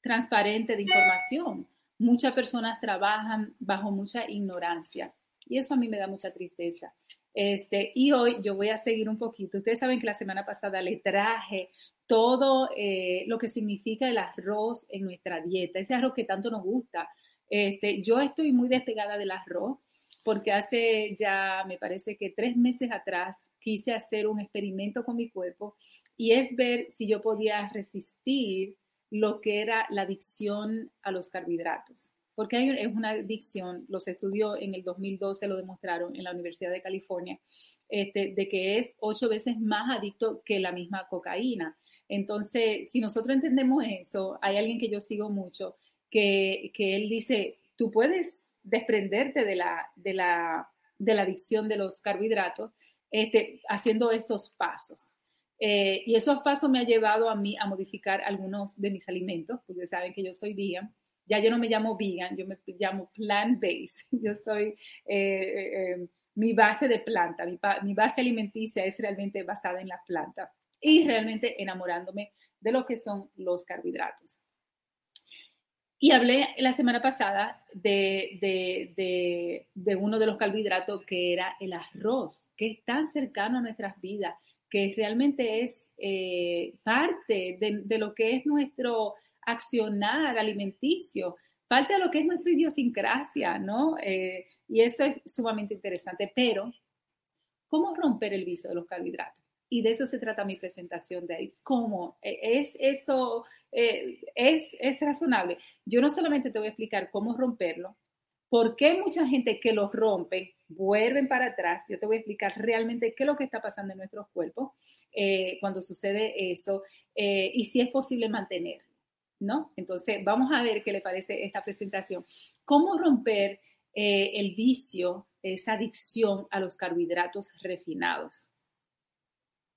[SPEAKER 3] transparente de información. Muchas personas trabajan bajo mucha ignorancia y eso a mí me da mucha tristeza. Este, y hoy yo voy a seguir un poquito. Ustedes saben que la semana pasada le traje todo eh, lo que significa el arroz en nuestra dieta, ese arroz que tanto nos gusta. Este, yo estoy muy despegada del arroz porque hace ya, me parece que tres meses atrás, quise hacer un experimento con mi cuerpo y es ver si yo podía resistir lo que era la adicción a los carbohidratos porque es una adicción, los estudios en el 2012 lo demostraron en la Universidad de California, este, de que es ocho veces más adicto que la misma cocaína. Entonces, si nosotros entendemos eso, hay alguien que yo sigo mucho, que, que él dice, tú puedes desprenderte de la, de la, de la adicción de los carbohidratos este, haciendo estos pasos. Eh, y esos pasos me han llevado a mí a modificar algunos de mis alimentos, porque saben que yo soy vegan ya yo no me llamo vegan, yo me llamo plant-based. Yo soy eh, eh, eh, mi base de planta, mi, mi, base alimenticia es realmente basada en la planta y realmente enamorándome de lo que son los carbohidratos. Y hablé la semana pasada de, de, de, de, uno de los carbohidratos que era el arroz, que es tan cercano a nuestras vidas, que realmente es eh, parte de, lo que es nuestro accionar alimenticio, parte de lo que es nuestra idiosincrasia, ¿no? Eh, y eso es sumamente interesante. Pero, ¿cómo romper el vicio de los carbohidratos? Y de eso se trata mi presentación de ahí. ¿Cómo? E, ¿Es eso eh, es, es razonable? Yo no solamente te voy a explicar cómo romperlo, por qué mucha gente que los rompe vuelven para atrás. Yo te voy a explicar realmente qué es lo que está pasando en nuestros cuerpos eh, cuando sucede eso y si es posible mantener, ¿no? Entonces, vamos a ver qué le parece esta presentación. ¿Cómo romper el vicio, esa adicción a los carbohidratos refinados?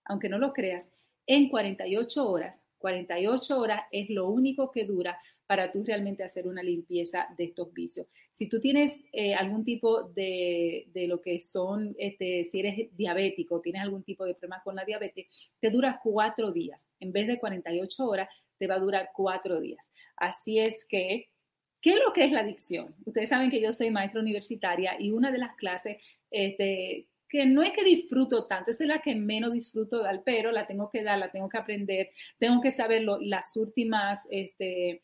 [SPEAKER 3] aunque no lo creas, en 48 horas. 48 horas es lo único que dura para tú realmente hacer una limpieza de estos vicios. Si tú tienes eh, algún tipo de, de, lo que son, este, si eres diabético, tienes algún tipo de problema con la diabetes, te dura cuatro días. En vez de 48 horas, te va a durar cuatro días. Así es que, ¿qué es lo que es la adicción? Ustedes saben que yo soy maestra universitaria y una de las clases este, que no es que disfruto tanto, es la que menos disfruto dar, pero la tengo que dar, la tengo que aprender, tengo que saber lo, las últimas este,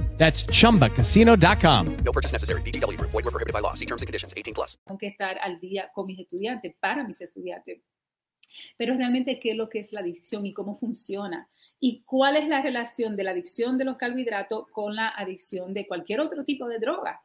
[SPEAKER 7] That's chumbacasino.com.
[SPEAKER 6] No purchase necessary. BGW. Void were prohibited by law. See terms and conditions 18 plus.
[SPEAKER 3] Tengo que estar al día con mis estudiantes, para mis estudiantes. Pero realmente, ¿qué es lo que es la adicción y cómo funciona? ¿Y cuál es la relación de la adicción de los carbohidratos con la adicción de cualquier otro tipo de droga?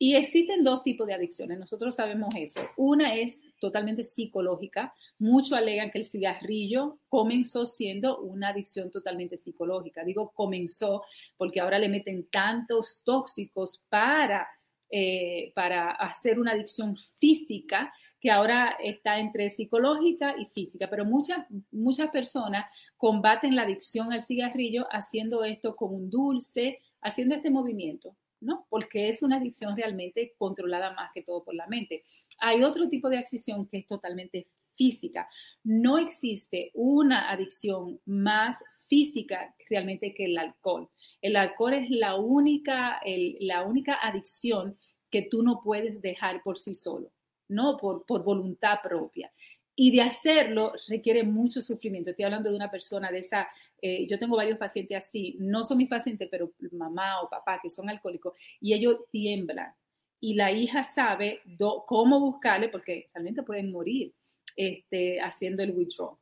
[SPEAKER 3] Y existen dos tipos de adicciones, nosotros sabemos eso. Una es totalmente psicológica. Muchos alegan que el cigarrillo comenzó siendo una adicción totalmente psicológica. Digo comenzó porque ahora le meten tantos tóxicos para, eh, para hacer una adicción física que ahora está entre psicológica y física, pero muchas, muchas personas combaten la adicción al cigarrillo haciendo esto con un dulce, haciendo este movimiento. ¿No? Porque es una adicción realmente controlada más que todo por la mente. Hay otro tipo de adicción que es totalmente física. No existe una adicción más física realmente que el alcohol. El alcohol es la única, la única adicción que tú no puedes dejar por sí solo, no por, por voluntad propia. Y de hacerlo requiere mucho sufrimiento. Estoy hablando de una persona de esa, eh, yo tengo varios pacientes así, no son mis pacientes, pero mamá o papá que son alcohólicos, y ellos tiemblan. Y la hija sabe cómo buscarle, porque realmente pueden morir este, haciendo el withdrawal.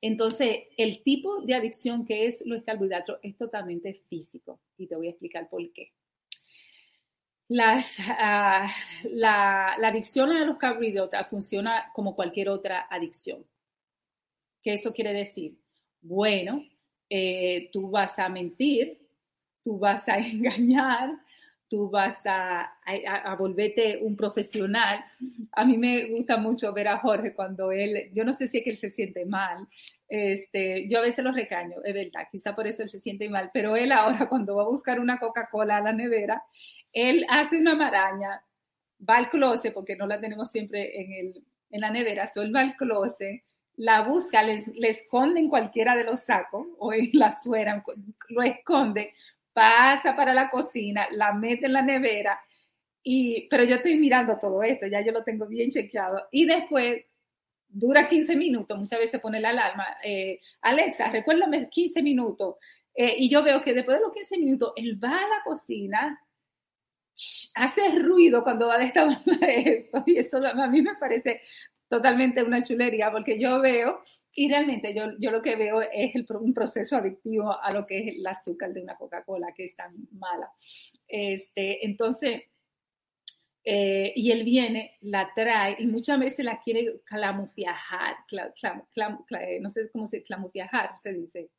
[SPEAKER 3] Entonces, el tipo de adicción que es los carbohidratos es totalmente físico. Y te voy a explicar por qué. Uh, la, la, adicción a los carbohidratos funciona como cualquier otra adicción. ¿Qué eso quiere decir? Bueno, eh, tú vas a mentir, tú vas a engañar, tú vas a, a, volverte un profesional. A mí me gusta mucho ver a Jorge cuando él, yo no sé si es que él se siente mal, este, yo a veces lo recaño, es verdad, quizá por eso él se siente mal, pero él ahora cuando va a buscar una Coca-Cola a la nevera, él hace una maraña, va al closet, porque no la tenemos siempre en, el, en la nevera, solo va al closet, la busca, le esconde en cualquiera de los sacos o la suera, lo esconde, pasa para la cocina, la mete en la nevera, y, pero yo estoy mirando todo esto, ya yo lo tengo bien chequeado, y después dura 15 minutos, muchas veces pone la alarma, eh, Alexa, recuérdame 15 minutos, eh, y yo veo que después de los 15 minutos, él va a la cocina, hace ruido cuando va a destapar esto y esto a mí me parece totalmente una chulería porque yo veo y realmente yo, yo lo que veo es el, un proceso adictivo a lo que es el azúcar de una Coca-Cola que es tan mala. Este, entonces, eh, y él viene, la trae y muchas veces la quiere clamuflajar, clam, clam, no sé cómo se clamuflajar, se dice,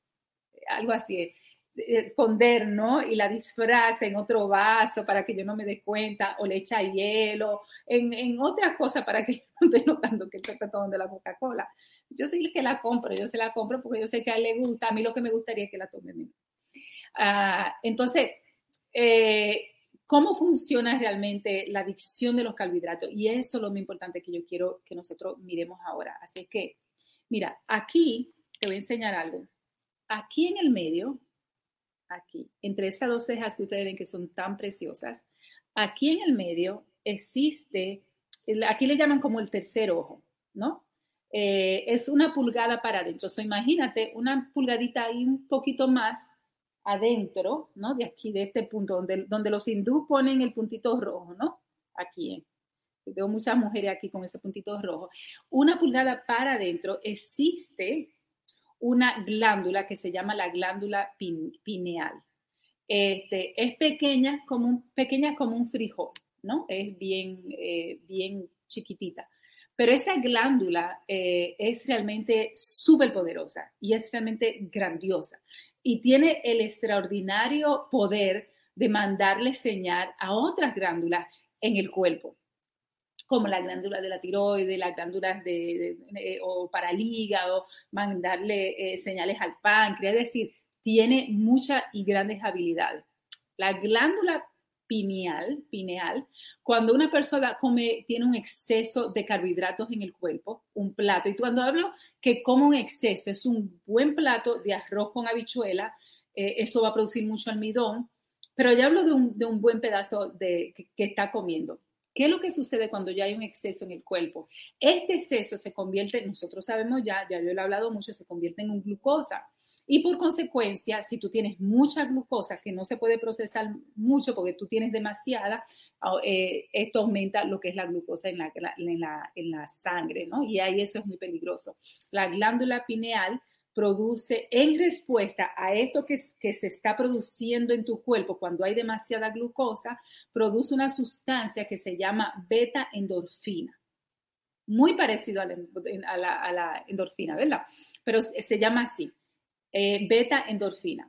[SPEAKER 3] algo así. Esconder, ¿no? Y la disfraza en otro vaso para que yo no me dé cuenta, o le echa hielo, en, en otras cosas para que yo no esté notando que está tomando la Coca-Cola. Yo soy el que la compro, yo se la compro porque yo sé que a él le gusta, a mí lo que me gustaría es que la tome menos. Ah, entonces, eh, ¿cómo funciona realmente la adicción de los carbohidratos? Y eso es lo muy importante que yo quiero que nosotros miremos ahora. Así que, mira, aquí te voy a enseñar algo. Aquí en el medio, aquí, entre estas dos cejas que ustedes ven que son tan preciosas, aquí en el medio existe, aquí le llaman como el tercer ojo, ¿no? Eh, es una pulgada para adentro. So, imagínate una pulgadita ahí un poquito más adentro, ¿no? De aquí, de este punto, donde, donde los hindúes ponen el puntito rojo, ¿no? Aquí. Veo muchas mujeres aquí con ese puntito rojo. Una pulgada para adentro existe una glándula que se llama la glándula pineal. Este, es pequeña como, un, pequeña como un frijol, ¿no? Es bien, eh, bien chiquitita. Pero esa glándula eh, es realmente súper poderosa y es realmente grandiosa y tiene el extraordinario poder de mandarle señal a otras glándulas en el cuerpo, como la glándula de la tiroides, las glándulas de, o para el hígado, mandarle eh, señales al páncreas, es decir, tiene muchas y grandes habilidades. La glándula pineal, pineal, cuando una persona come, tiene un exceso de carbohidratos en el cuerpo, un plato, y cuando hablo que come un exceso, es un buen plato de arroz con habichuela, eh, eso va a producir mucho almidón, pero ya hablo de un, buen pedazo de, que, está comiendo. ¿Qué es lo que sucede cuando ya hay un exceso en el cuerpo? Este exceso se convierte, nosotros sabemos ya, ya yo lo he hablado mucho, se convierte en un glucosa. Y por consecuencia, si tú tienes mucha glucosa que no se puede procesar mucho porque tú tienes demasiada, ah, eh, esto aumenta lo que es la glucosa en la, en, la, en la sangre, ¿no? Y ahí eso es muy peligroso. La glándula pineal produce en respuesta a esto que, se está produciendo en tu cuerpo cuando hay demasiada glucosa, produce una sustancia que se llama beta endorfina. Muy parecido a la, a la endorfina, ¿verdad? Pero se llama así. Eh, beta endorfina,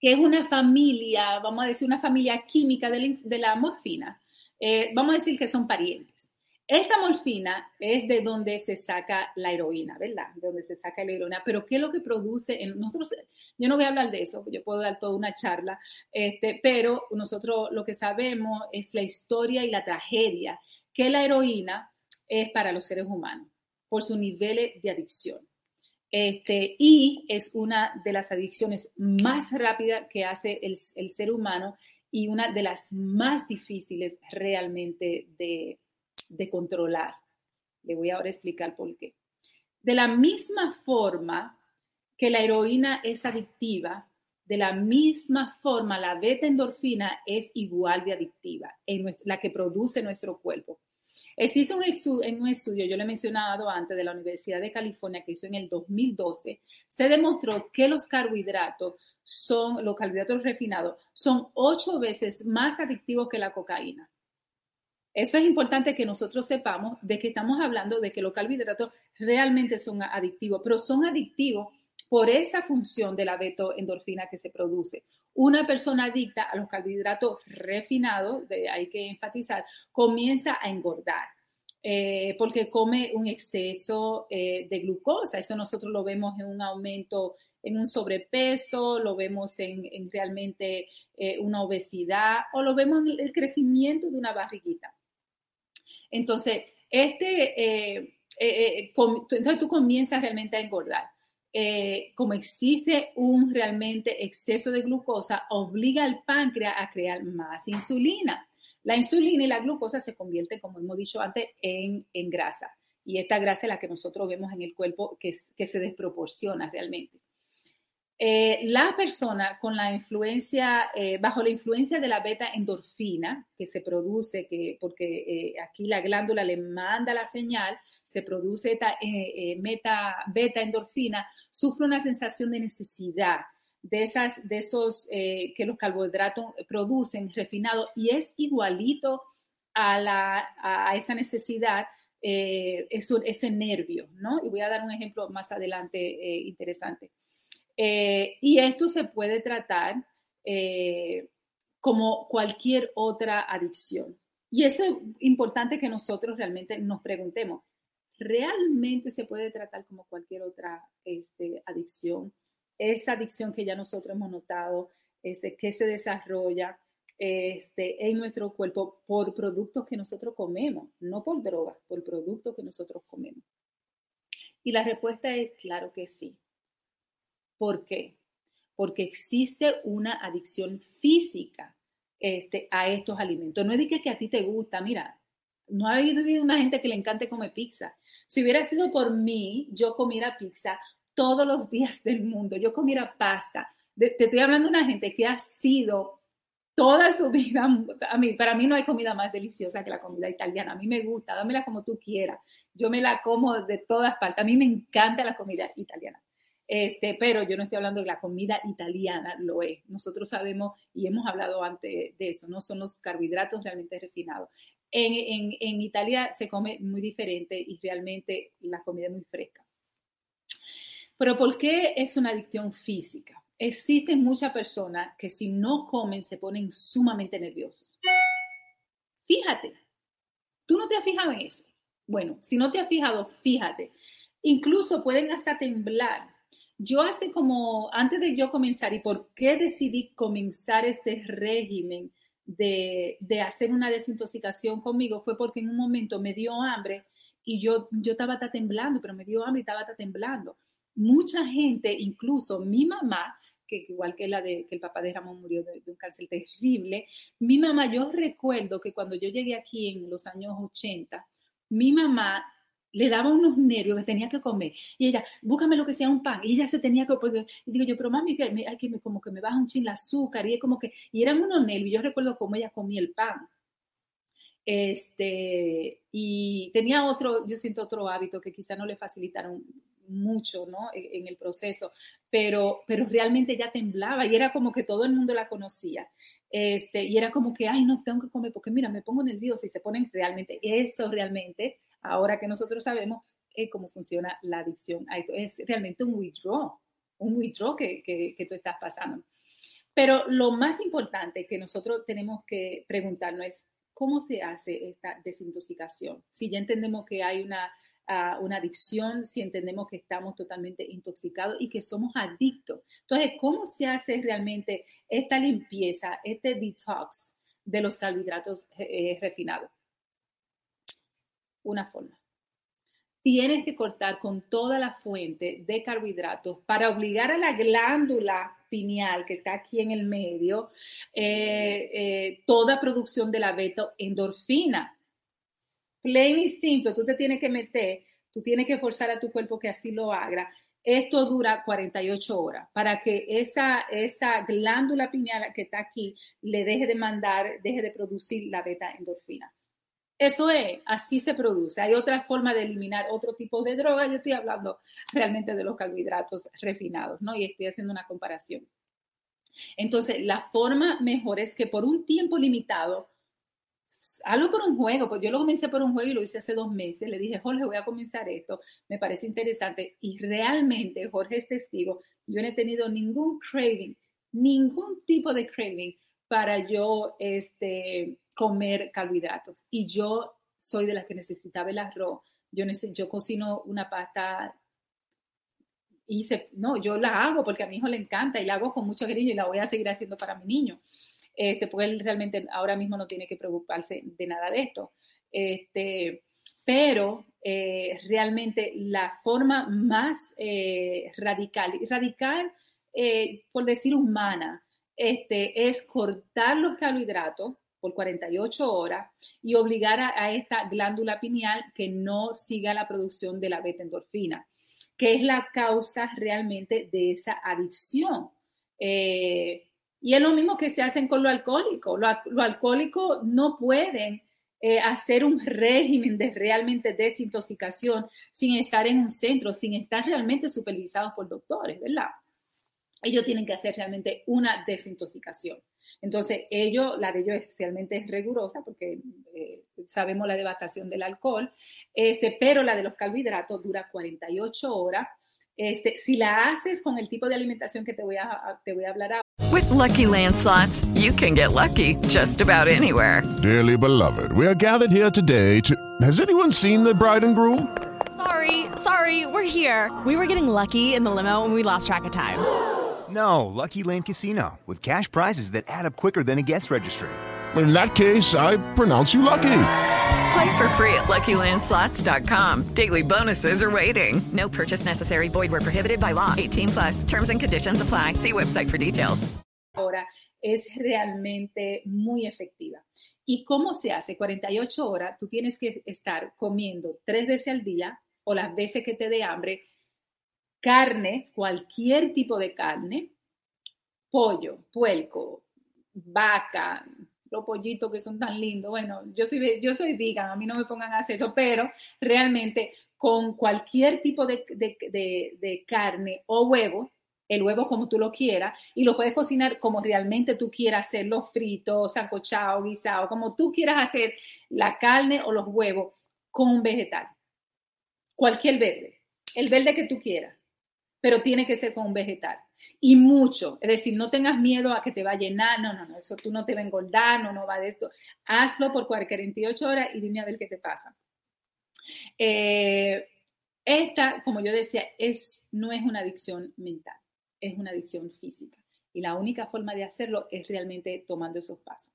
[SPEAKER 3] que es una familia, vamos a decir, una familia química de la, morfina. Eh, vamos a decir que son parientes. Esta morfina es de donde se saca la heroína, ¿verdad? De donde se saca la heroína. Pero ¿qué es lo que produce en nosotros? Yo no voy a hablar de eso, yo puedo dar toda una charla, este, pero nosotros lo que sabemos es la historia y la tragedia que la heroína es para los seres humanos por sus niveles de adicción. Este, y es una de las adicciones más rápidas que hace el, ser humano y una de las más difíciles realmente de, de controlar. Le voy ahora a explicar por qué. De la misma forma que la heroína es adictiva, de la misma forma la beta endorfina es igual de adictiva, la que produce nuestro cuerpo. Existe un, en un estudio, yo le he mencionado antes, de la Universidad de California que hizo en el 2012, se demostró que los carbohidratos son, los carbohidratos refinados, son ocho veces más adictivos que la cocaína. Eso es importante que nosotros sepamos de que estamos hablando de que los carbohidratos realmente son adictivos, pero son adictivos por esa función de la beta-endorfina que se produce. Una persona adicta a los carbohidratos refinados, hay que enfatizar, comienza a engordar. Eh, porque come un exceso eh, de glucosa. Eso nosotros lo vemos en un aumento, en un sobrepeso, lo vemos en, realmente eh, una obesidad o lo vemos en el crecimiento de una barriguita. Entonces, este, entonces tú comienzas realmente a engordar. Eh, como existe un realmente exceso de glucosa, obliga al páncreas a crear más insulina. La insulina y la glucosa se convierten, como hemos dicho antes, en, grasa. Y esta grasa es la que nosotros vemos en el cuerpo que se desproporciona realmente. Eh, la persona con la influencia, eh, bajo la influencia de la beta endorfina que se produce, que, porque aquí la glándula le manda la señal, se produce meta, beta endorfina, sufre una sensación de necesidad de, esas, de esos eh, que los carbohidratos producen refinados y es igualito a, la, a esa necesidad, eh, ese nervio, ¿no? Y voy a dar un ejemplo más adelante eh, interesante. Eh, y esto se puede tratar eh, como cualquier otra adicción. Y eso es importante que nosotros realmente nos preguntemos, ¿realmente se puede tratar como cualquier otra este, adicción? Esa adicción que ya nosotros hemos notado, este, que se desarrolla este, en nuestro cuerpo por productos que nosotros comemos, no por drogas, por productos que nosotros comemos. Y la respuesta es claro que sí. ¿Por qué? Porque existe una adicción física este, a estos alimentos. No es de que, a ti te gusta, mira, no ha habido una gente que le encante comer pizza. Si hubiera sido por mí, yo comiera pizza todos los días del mundo, yo comiera pasta. te estoy hablando de una gente que ha sido toda su vida, a mí, para mí no hay comida más deliciosa que la comida italiana. A mí me gusta, dámela como tú quieras. Yo me la como de todas partes. A mí me encanta la comida italiana. Este, pero yo no estoy hablando de la comida italiana, lo es. Nosotros sabemos y hemos hablado antes de eso, no son los carbohidratos realmente refinados. En, en, Italia se come muy diferente y realmente la comida es muy fresca. Pero ¿por qué es una adicción física? Existen muchas personas que si no comen se ponen sumamente nerviosos. Fíjate, tú no te has fijado en eso. Bueno, si no te has fijado, fíjate. Incluso pueden hasta temblar. Yo hace como, antes de yo comenzar, ¿y por qué decidí comenzar este régimen de, hacer una desintoxicación conmigo? Fue porque en un momento me dio hambre y yo, yo estaba temblando, pero me dio hambre y estaba temblando. Mucha gente, incluso mi mamá, que igual que la de que el papá de Ramón murió de, un cáncer terrible, mi mamá, yo recuerdo que cuando yo llegué aquí en los años 80, mi mamá le daba unos nervios que tenía que comer. Y ella, búscame lo que sea un pan. Y ella se tenía que, y digo yo, pero mami, que me, me, como que me baja un chin el azúcar. Y es como que, y eran unos nervios. Yo recuerdo cómo ella comía el pan. Este, y tenía otro, yo siento otro hábito que quizá no le facilitaron mucho, ¿no? En, en el proceso, pero, pero realmente ella temblaba y era como que todo el mundo la conocía. Este, y era como que, ay, no, tengo que comer porque mira, me pongo nerviosa y se ponen realmente, eso realmente, ahora que nosotros sabemos eh, cómo funciona la adicción, es realmente un withdraw, un withdraw que, que, que tú estás pasando. Pero lo más importante que nosotros tenemos que preguntarnos es, ¿cómo se hace esta desintoxicación? Si ya entendemos que hay una una adicción si entendemos que estamos totalmente intoxicados y que somos adictos. Entonces, ¿cómo se hace realmente esta limpieza, este detox de los carbohidratos eh, refinados? Una forma. Tienes que cortar con toda la fuente de carbohidratos para obligar a la glándula pineal que está aquí en el medio, eh, eh, toda producción de la beta endorfina plain y simple, tú te tienes que meter, tú tienes que forzar a tu cuerpo que así lo haga. Esto dura 48 horas para que esa, esa glándula pineal que está aquí le deje de mandar, deje de producir la beta endorfina. Eso es, así se produce. Hay otra forma de eliminar otro tipo de droga. Yo estoy hablando realmente de los carbohidratos refinados, ¿no? Y estoy haciendo una comparación. Entonces, la forma mejor es que por un tiempo limitado hazlo por un juego, pues yo lo comencé por un juego y lo hice hace dos meses. Le dije, Jorge, voy a comenzar esto, me parece interesante. Y realmente, Jorge es testigo, yo no he tenido ningún craving, ningún tipo de craving para yo este, comer carbohidratos. Y yo soy de las que necesitaba el arroz. Yo, yo cocino una pasta hice, no, yo la hago porque a mi hijo le encanta y la hago con mucho cariño y la voy a seguir haciendo para mi niño este, porque él realmente ahora mismo no tiene que preocuparse de nada de esto. Este, pero eh, realmente la forma más eh, radical, radical eh, por decir humana, este, es cortar los carbohidratos por 48 horas y obligar a, esta glándula pineal que no siga la producción de la beta endorfina, que es la causa realmente de esa adicción. Y es lo mismo que se hacen con lo alcohólico. Los lo alcohólicos no pueden eh, hacer un régimen de realmente desintoxicación sin estar en un centro, sin estar realmente supervisados por doctores, ¿verdad? Ellos tienen que hacer realmente una desintoxicación. Entonces, ellos, la de ellos es realmente rigurosa porque eh, sabemos la devastación del alcohol, este, pero la de los carbohidratos dura 48 horas Este, si la haces con el tipo de alimentación que te voy a, te voy a hablar ahora.
[SPEAKER 5] With lucky landslots, you can get lucky just about anywhere.
[SPEAKER 4] Dearly beloved, we are gathered here today to. Has anyone seen the bride and groom?
[SPEAKER 8] Sorry, sorry, we're here. We were getting lucky in the limo and we lost track of time.
[SPEAKER 9] No, Lucky Land Casino, with cash prizes that add up quicker than a guest registry.
[SPEAKER 4] In that case, I pronounce you lucky.
[SPEAKER 5] Play for free at LuckyLandSlots.com. Daily bonuses are waiting. No purchase necessary. Void where prohibited by law. 18 plus. Terms and conditions apply. See website for details.
[SPEAKER 3] Ahora es realmente muy efectiva. ¿Y cómo se hace? 48 horas, tú tienes que estar comiendo tres veces al día o las veces que te dé hambre, carne, cualquier tipo de carne, pollo, puerco, vaca, los pollitos que son tan lindos. Bueno, yo soy, yo soy vegan, a mí no me pongan a hacer eso, pero realmente con cualquier tipo de, de, de, carne o huevo, el huevo como tú lo quieras, y lo puedes cocinar como realmente tú quieras hacerlo, frito, sancochado, guisado, como tú quieras hacer la carne o los huevos con un vegetal. Cualquier verde, el verde que tú quieras, pero tiene que ser con un vegetal y mucho. Es decir, no tengas miedo a que te va a llenar, no, no, no, eso tú no te va a engordar, no, no va de esto. Hazlo por 48 horas y dime a ver qué te pasa. Eh, esta, como yo decía, es, no es una adicción mental, es una adicción física. Y la única forma de hacerlo es realmente tomando esos pasos.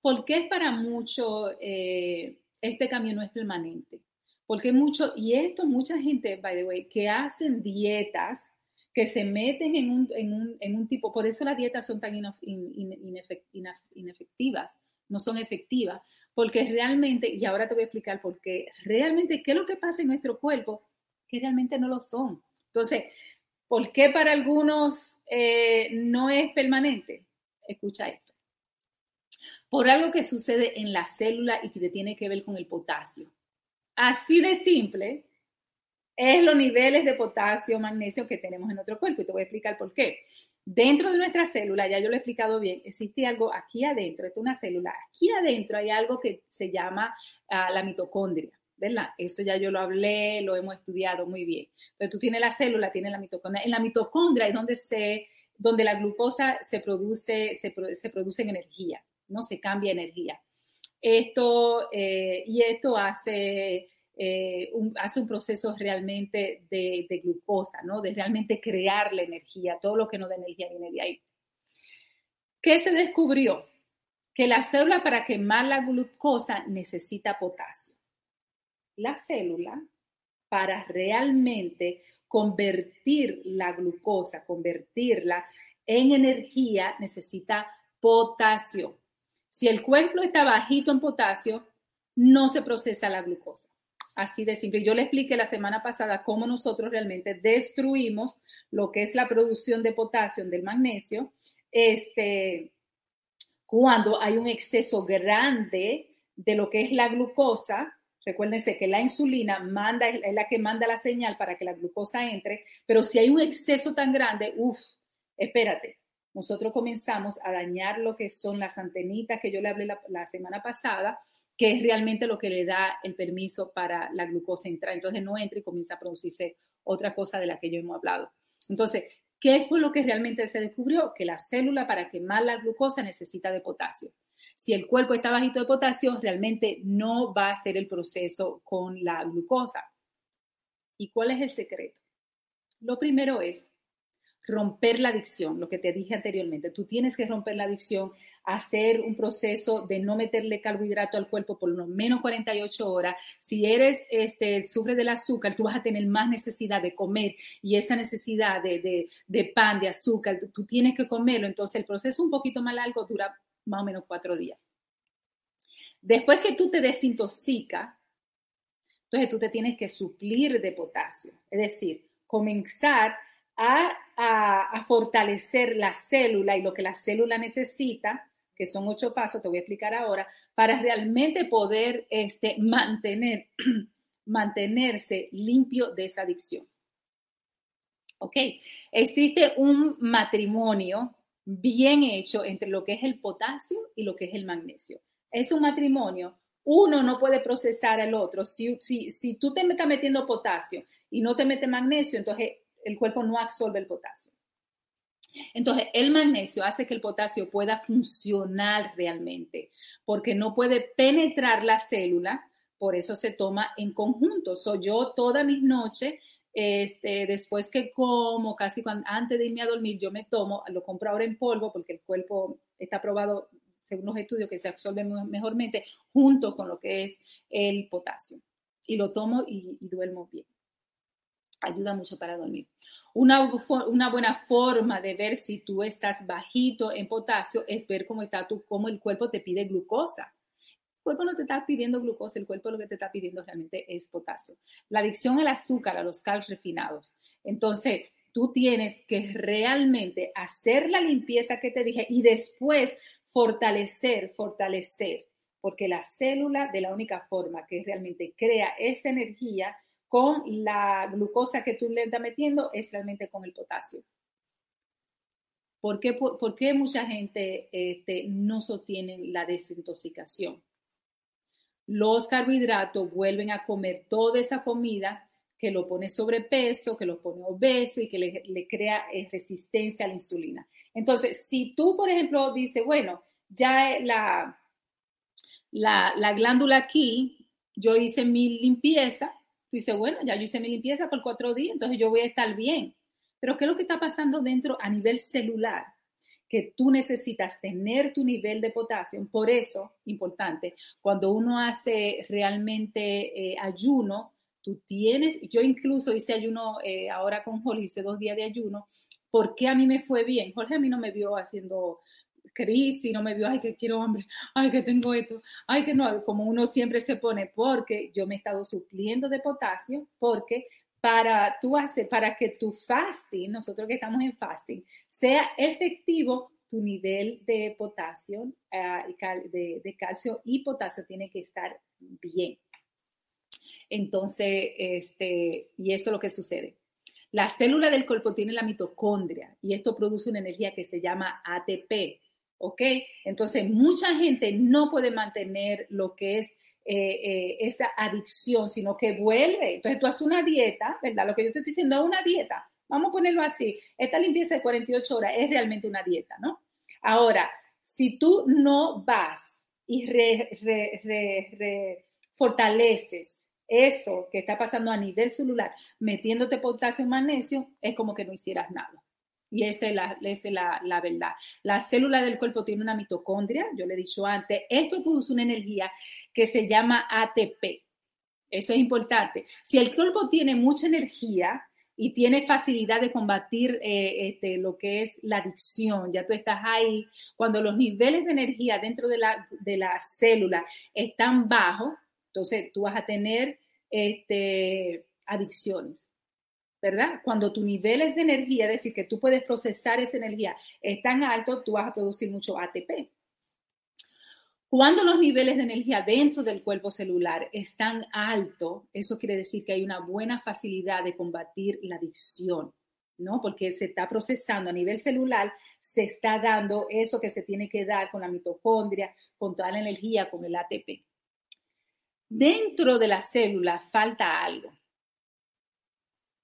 [SPEAKER 3] Porque es para mucho, eh, este cambio no es permanente. Porque mucho, y esto mucha gente, by the way, que hacen dietas que se meten en un, en un, en un tipo, por eso las dietas son tan inefectivas, no son efectivas, porque realmente, y ahora te voy a explicar por qué, realmente, ¿qué es lo que pasa en nuestro cuerpo? Que realmente no lo son. Entonces, ¿por qué para algunos eh, no es permanente? Escucha esto. Por algo que sucede en la célula y que tiene que ver con el potasio. Así de simple, es los niveles de potasio, magnesio que tenemos en nuestro cuerpo y te voy a explicar por qué. Dentro de nuestra célula, ya yo lo he explicado bien, existe algo aquí adentro, es una célula, aquí adentro hay algo que se llama uh, la mitocondria, ¿verdad? Eso ya yo lo hablé, lo hemos estudiado muy bien. Entonces tú tienes la célula, tienes la mitocondria. En la mitocondria es donde, se, donde la glucosa se produce, se, se produce en energía, ¿no? Se cambia energía. Esto, eh, y esto hace eh, hace un proceso realmente de, glucosa, ¿no? De realmente crear la energía, todo lo que no da energía viene de ahí. ¿Qué se descubrió? Que la célula para quemar la glucosa necesita potasio. La célula para realmente convertir la glucosa, convertirla en energía, necesita potasio. Si el cuerpo está bajito en potasio, no se procesa la glucosa. Así de simple. Yo le expliqué la semana pasada cómo nosotros realmente destruimos lo que es la producción de potasio del magnesio, este, cuando hay un exceso grande de lo que es la glucosa. Recuérdense que la insulina manda, es la que manda la señal para que la glucosa entre, pero si hay un exceso tan grande, uff, espérate, nosotros comenzamos a dañar lo que son las antenitas que yo le hablé la, semana pasada, que es realmente lo que le da el permiso para la glucosa entrar. Entonces no entra y comienza a producirse otra cosa de la que yo hemos hablado. Entonces, ¿qué fue lo que realmente se descubrió? Que la célula para quemar la glucosa necesita de potasio. Si el cuerpo está bajito de potasio, realmente no va a hacer el proceso con la glucosa. ¿Y cuál es el secreto? Lo primero es romper la adicción, lo que te dije anteriormente. Tú tienes que romper la adicción hacer un proceso de no meterle carbohidrato al cuerpo por lo menos 48 horas. Si eres, este, sufre del azúcar, tú vas a tener más necesidad de comer y esa necesidad de, de, pan, de azúcar, tú, tienes que comerlo. Entonces el proceso un poquito más largo dura más o menos cuatro días. Después que tú te desintoxicas, entonces tú te tienes que suplir de potasio, es decir, comenzar a, a, fortalecer la célula y lo que la célula necesita que son ocho pasos, te voy a explicar ahora, para realmente poder este, mantener, mantenerse limpio de esa adicción. ¿Ok? Existe un matrimonio bien hecho entre lo que es el potasio y lo que es el magnesio. Es un matrimonio. Uno no puede procesar al otro. Si, si, si tú te estás metiendo potasio y no te metes magnesio, entonces el cuerpo no absorbe el potasio. Entonces, el magnesio hace que el potasio pueda funcionar realmente, porque no puede penetrar la célula, por eso se toma en conjunto. Soy yo todas mis noches, este, después que como, casi antes de irme a dormir, yo me tomo, lo compro ahora en polvo, porque el cuerpo está probado, según los estudios, que se absorbe mejormente, junto con lo que es el potasio. Y lo tomo y duermo bien. Ayuda mucho para dormir. Una, una, buena forma de ver si tú estás bajito en potasio es ver cómo, está tu, cómo el cuerpo te pide glucosa. El cuerpo no te está pidiendo glucosa, el cuerpo lo que te está pidiendo realmente es potasio. La adicción al azúcar, a los cals refinados. Entonces, tú tienes que realmente hacer la limpieza que te dije y después fortalecer, fortalecer, porque la célula de la única forma que realmente crea esa energía con la glucosa que tú le estás metiendo es realmente con el potasio. ¿Por qué, por, qué mucha gente este, no sostiene la desintoxicación? Los carbohidratos vuelven a comer toda esa comida que lo pone sobrepeso, que lo pone obeso y que le, crea eh, resistencia a la insulina. Entonces, si tú, por ejemplo, dices, bueno, ya la, la, la glándula aquí, yo hice mi limpieza, dice, bueno, ya yo hice mi limpieza por cuatro días, entonces yo voy a estar bien. Pero ¿qué es lo que está pasando dentro a nivel celular? Que tú necesitas tener tu nivel de potasio. Por eso, importante, cuando uno hace realmente eh, ayuno, tú tienes, yo incluso hice ayuno eh, ahora con Jorge, hice dos días de ayuno, porque a mí me fue bien. Jorge a mí no me vio haciendo crisis, no me vio, ay, que quiero hambre, ay, que tengo esto, ay, que no, como uno siempre se pone, porque yo me he estado supliendo de potasio, porque para tú hacer, para que tu fasting, nosotros que estamos en fasting, sea efectivo, tu nivel de potasio, uh, de, calcio y potasio tiene que estar bien. Entonces, este, y eso es lo que sucede. La célula del cuerpo tiene la mitocondria y esto produce una energía que se llama ATP, ¿ok? Entonces, mucha gente no puede mantener lo que es eh, eh, esa adicción, sino que vuelve. Entonces, tú haces una dieta, ¿verdad? Lo que yo estoy diciendo es una dieta. Vamos a ponerlo así. Esta limpieza de 48 horas es realmente una dieta, ¿no? Ahora, si tú no vas y fortaleces eso que está pasando a nivel celular, metiéndote potasio y magnesio, es como que no hicieras nada. Y esa es, la, esa es la, la, verdad. La célula del cuerpo tiene una mitocondria, yo le he dicho antes, esto produce una energía que se llama ATP. Eso es importante. Si el cuerpo tiene mucha energía y tiene facilidad de combatir eh, este, lo que es la adicción, ya tú estás ahí, cuando los niveles de energía dentro de la, de la célula están bajos, entonces tú vas a tener este, adicciones. ¿Verdad? Cuando tu niveles de energía, es decir, que tú puedes procesar esa energía, es tan alto, tú vas a producir mucho ATP. Cuando los niveles de energía dentro del cuerpo celular están altos, eso quiere decir que hay una buena facilidad de combatir la adicción, ¿no? Porque se está procesando a nivel celular, se está dando eso que se tiene que dar con la mitocondria, con toda la energía, con el ATP. Dentro de la célula falta algo.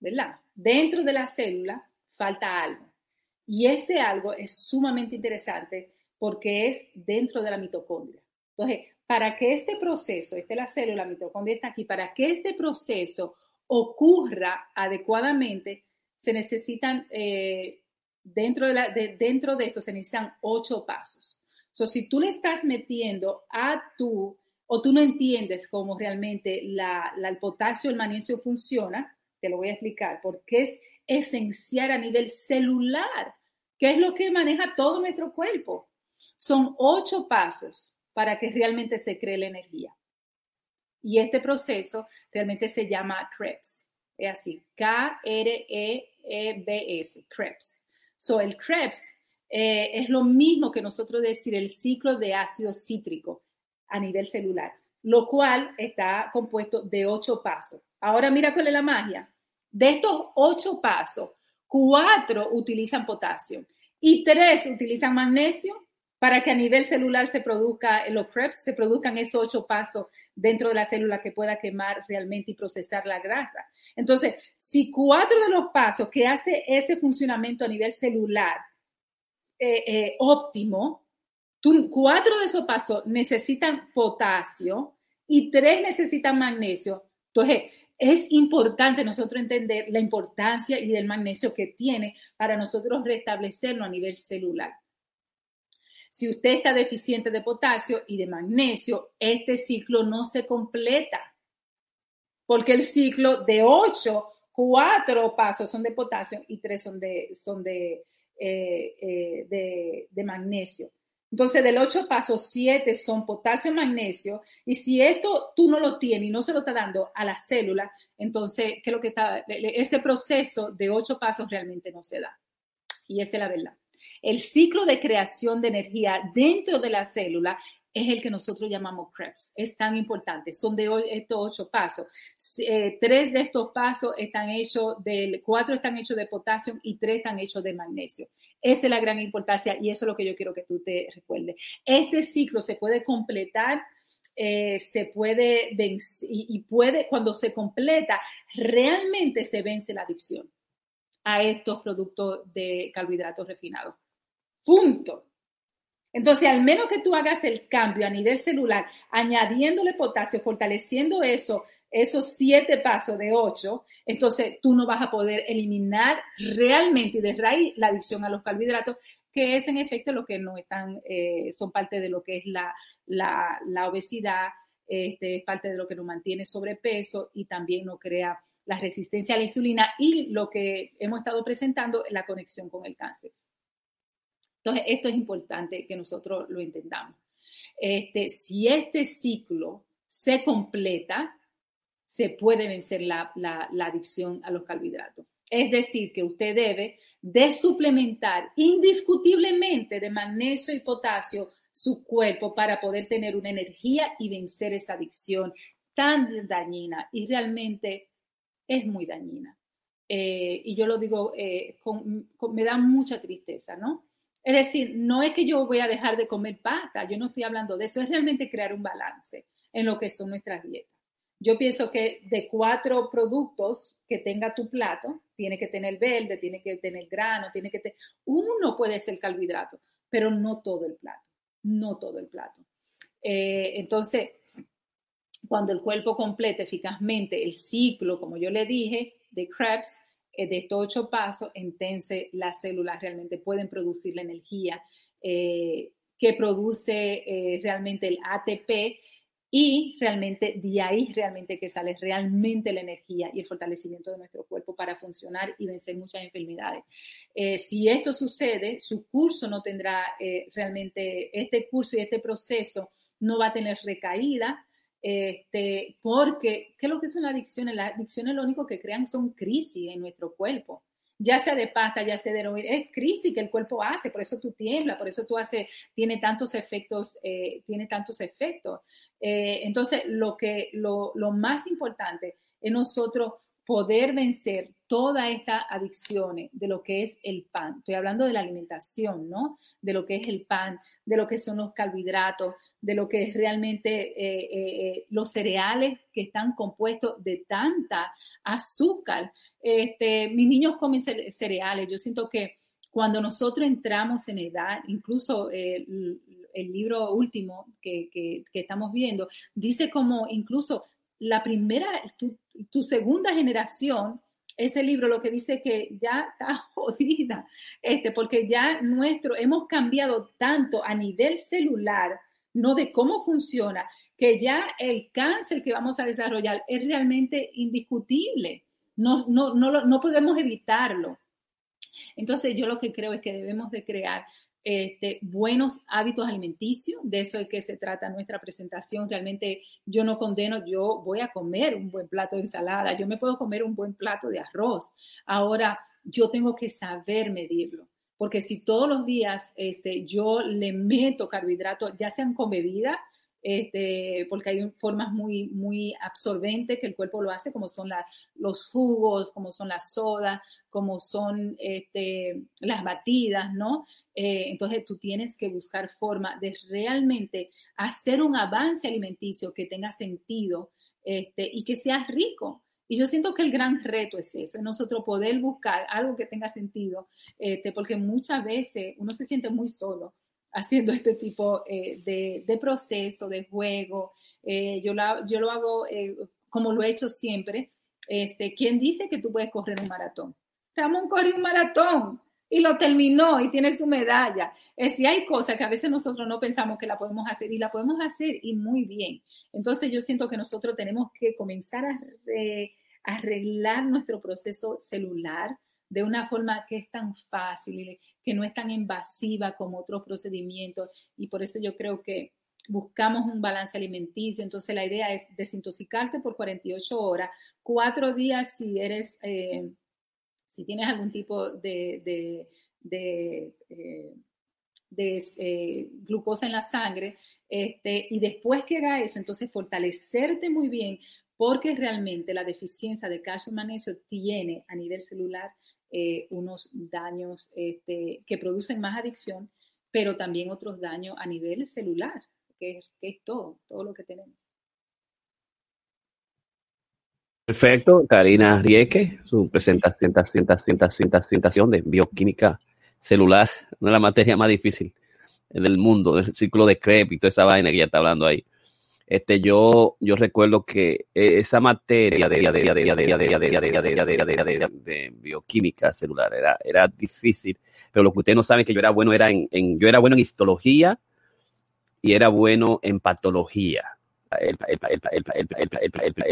[SPEAKER 3] ¿Verdad? Dentro de la célula falta algo. Y ese algo es sumamente interesante porque es dentro de la mitocondria. Entonces, para que este proceso, esta es la célula, la mitocondria está aquí, para que este proceso ocurra adecuadamente, se necesitan, eh, dentro, de la, dentro de esto, se necesitan ocho pasos. So, si tú le estás metiendo a tu, o tú no entiendes cómo realmente la, el potasio, el magnesio funciona, te lo voy a explicar, porque es esencial a nivel celular, que es lo que maneja todo nuestro cuerpo. Son ocho pasos para que realmente se cree la energía. Y este proceso realmente se llama Krebs. Es así, K-R-E-E-B-S, Krebs. So, el Krebs eh, es lo mismo que nosotros decir el ciclo de ácido cítrico a nivel celular, lo cual está compuesto de ocho pasos. Ahora mira cuál es la magia. De estos ocho pasos, cuatro utilizan potasio y tres utilizan magnesio para que a nivel celular se produzca, los PREPs se produzcan esos ocho pasos dentro de la célula que pueda quemar realmente y procesar la grasa. Entonces, si cuatro de los pasos que hace ese funcionamiento a nivel celular eh, eh, óptimo, cuatro de esos pasos necesitan potasio y tres necesitan magnesio. Entonces, es importante nosotros entender la importancia y del magnesio que tiene para nosotros restablecerlo a nivel celular. Si usted está deficiente de potasio y de magnesio, este ciclo no se completa, porque el ciclo de ocho, cuatro pasos son de potasio y tres son de, son de, eh, eh, de magnesio. Entonces, del ocho pasos, siete son potasio, magnesio, y si esto tú no lo tienes y no se lo está dando a la célula, entonces, ¿qué es lo que está? Ese proceso de ocho pasos realmente no se da. Y esa es la verdad. El ciclo de creación de energía dentro de la célula es el que nosotros llamamos Krebs. Es tan importante. Son de estos ocho pasos. Eh, tres de estos pasos están hechos del, cuatro están hechos de potasio y tres están hechos de magnesio. Esa es la gran importancia y eso es lo que yo quiero que tú te recuerdes. Este ciclo se puede completar eh, se puede vencer y, puede, cuando se completa, realmente se vence la adicción a estos productos de carbohidratos refinados. Punto. Entonces, al menos que tú hagas el cambio a nivel celular, añadiéndole potasio, fortaleciendo eso, esos siete pasos de ocho, entonces tú no vas a poder eliminar realmente y de raíz la adicción a los carbohidratos, que es en efecto lo que no están, eh, son parte de lo que es la, la, obesidad, este, es parte de lo que nos mantiene sobrepeso y también nos crea la resistencia a la insulina y lo que hemos estado presentando, la conexión con el cáncer. Entonces, esto es importante que nosotros lo entendamos. Este, si este ciclo se completa, se puede vencer la, adicción a los carbohidratos. Es decir, que usted debe de suplementar indiscutiblemente de magnesio y potasio su cuerpo para poder tener una energía y vencer esa adicción tan dañina y realmente es muy dañina. Eh, y yo lo digo, eh, me da mucha tristeza, ¿no? Es decir, no es que yo voy a dejar de comer pasta, yo no estoy hablando de eso, es realmente crear un balance en lo que son nuestras dietas. Yo pienso que de cuatro productos que tenga tu plato, tiene que tener verde, tiene que tener grano, tiene que tener, uno puede ser carbohidrato, pero no todo el plato, no todo el plato. Eh, entonces, cuando el cuerpo complete eficazmente el ciclo, como yo le dije, de Krebs, eh, de estos ocho pasos, entonces las células realmente pueden producir la energía eh, que produce realmente el ATP y realmente de ahí realmente que sale realmente la energía y el fortalecimiento de nuestro cuerpo para funcionar y vencer muchas enfermedades. si esto sucede, su curso no tendrá realmente, este curso y este proceso no va a tener recaída, este, porque, ¿qué es lo que son las adicciones? Las adicciones lo único que crean son crisis en nuestro cuerpo. Ya sea de pasta, ya sea de heroína, es crisis que el cuerpo hace, por eso tú tiemblas, por eso tú haces, tiene tantos efectos, eh, tiene tantos efectos. Eh, entonces, lo que, lo, lo más importante es nosotros poder vencer todas estas adicciones de lo que es el pan. Estoy hablando de la alimentación, ¿no? De lo que es el pan, de lo que son los carbohidratos, de lo que es realmente eh, los cereales que están compuestos de tanta azúcar. Este, mis niños comen cereales. Yo siento que cuando nosotros entramos en edad, incluso el, libro último que, que, estamos viendo, dice como incluso la primera, tu, segunda generación, ese libro lo que dice que ya está jodida, este, porque ya nuestro, hemos cambiado tanto a nivel celular, no de cómo funciona, que ya el cáncer que vamos a desarrollar es realmente indiscutible. No, no, no, no podemos evitarlo. Entonces yo lo que creo es que debemos de crear este, buenos hábitos alimenticios, de eso es que se trata nuestra presentación. Realmente yo no condeno, yo voy a comer un buen plato de ensalada, yo me puedo comer un buen plato de arroz. Ahora, yo tengo que saber medirlo, porque si todos los días este, yo le meto carbohidratos, ya sean con bebida, este, porque hay formas muy, muy absorbentes que el cuerpo lo hace, como son la, los jugos, como son las sodas, como son este, las batidas, ¿no? Eh, entonces tú tienes que buscar forma de realmente hacer un avance alimenticio que tenga sentido este, y que sea rico. Y yo siento que el gran reto es eso, es nosotros poder buscar algo que tenga sentido, este, porque muchas veces uno se siente muy solo haciendo este tipo eh, de, proceso, de juego. Eh, yo, lo hago eh, como lo he hecho siempre. Este, ¿Quién dice que tú puedes correr un maratón? Ramón corrió un maratón y lo terminó y tiene su medalla. Es si hay cosas que a veces nosotros no pensamos que la podemos hacer y la podemos hacer y muy bien. Entonces yo siento que nosotros tenemos que comenzar a, arreglar nuestro proceso celular de una forma que es tan fácil, que no es tan invasiva como otros procedimientos. Y por eso yo creo que buscamos un balance alimenticio. Entonces la idea es desintoxicarte por 48 horas, cuatro días si eres, eh, si tienes algún tipo de, de, de, eh, eh, glucosa en la sangre, este, y después que haga eso, entonces fortalecerte muy bien, porque realmente la deficiencia de calcio y magnesio tiene a nivel celular eh, unos daños este, que producen más adicción, pero también otros daños a nivel celular, que es, todo, todo lo que tenemos.
[SPEAKER 1] Perfecto, Karina Rieke, su presentación, de bioquímica celular, una de las materias más difíciles del mundo, el círculo de Krebs y toda esa vaina que ya está hablando ahí. Este, yo, yo recuerdo que esa materia de, bioquímica celular era, era difícil, pero lo que ustedes no saben que yo era bueno era en, en yo era bueno en histología y era bueno en patología. El,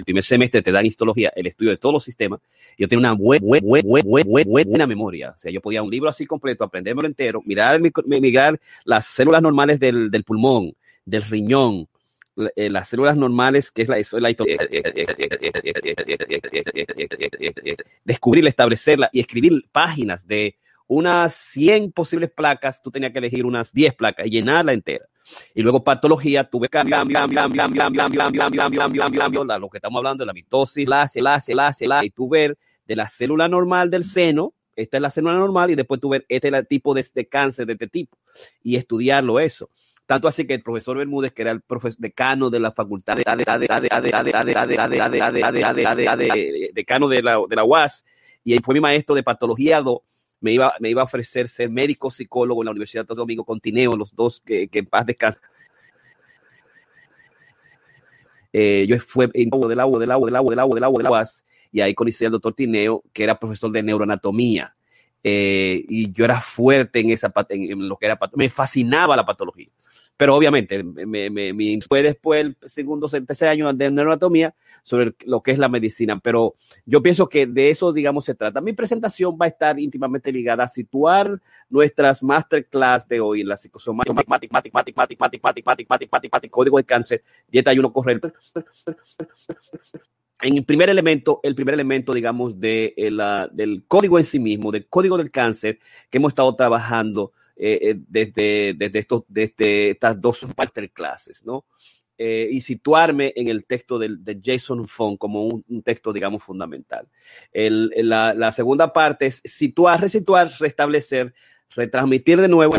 [SPEAKER 1] primer semestre te dan histología, el estudio de todos los sistemas. Yo tenía una buena, memoria. O sea, yo podía un libro así completo, aprendérmelo entero, mirar, mirar las células normales del, del pulmón, del riñón, las células normales, que es la, la descubrirla, establecerla y escribir páginas de unas 100 posibles placas, tú tenías que elegir unas 10 placas y llenarla entera. Y luego patología, tuve lo que estamos hablando de la mitosis, la, la, la, la, y tú ver de la célula normal del seno, esta es la célula normal, y después tú ver este es el tipo de, de cáncer de este tipo, y estudiarlo eso. Tanto así que el profesor Bermúdez, que era el decano de la facultad de decano de la, de la UAS, y fue mi maestro de patología me iba, me iba a ofrecer ser médico psicólogo en la Universidad de Domingo Contineo, los dos que, que en paz descansan. Eh, yo fui en agua, del agua, del agua, del agua, del agua, del agua, y ahí conocí al doctor Tineo, que era profesor de neuroanatomía. Eh, y yo era fuerte en esa en lo que era me fascinaba la patología. Pero obviamente, me, me, fue después el segundo, tercer año de neuroanatomía sobre lo que es la medicina. Pero yo pienso que de eso, digamos, se trata. Mi presentación va a estar íntimamente ligada a situar nuestras masterclass de hoy la psicosomática, código de cáncer, dieta ayuno correcto. En el primer elemento, el primer elemento, digamos, de, la, del código en sí mismo, del código del cáncer, que hemos estado trabajando eh, eh, desde, desde, estos, desde estas dos masterclasses, ¿no? Eh, y situarme en el texto de, de Jason Fong como un, texto, digamos, fundamental. El, la, la, segunda parte es situar, resituar, restablecer, retransmitir de nuevo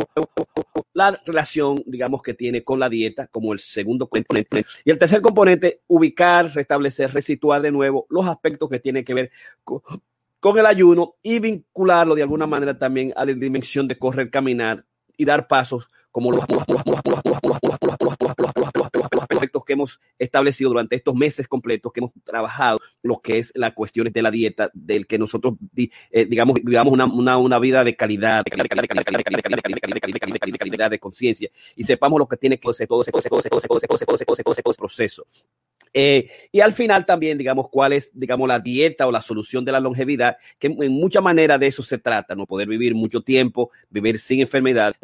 [SPEAKER 1] la relación, digamos, que tiene con la dieta como el segundo componente. Y el tercer componente, ubicar, restablecer, resituar de nuevo los aspectos que tienen que ver con, con el ayuno y vincularlo de alguna manera también a la dimensión de correr, caminar y dar pasos como los aspectos que hemos establecido durante estos meses completos que hemos trabajado lo que es las cuestiones de la dieta, del que nosotros, digamos, vivamos una, una, vida de calidad, de calidad, de calidad, de conciencia y sepamos lo que tiene que hacer todo ese proceso. Eh, y al final también, digamos, cuál es, digamos, la dieta o la solución de la longevidad, que en mucha manera de eso se trata, ¿no? Poder vivir mucho tiempo, vivir sin enfermedad,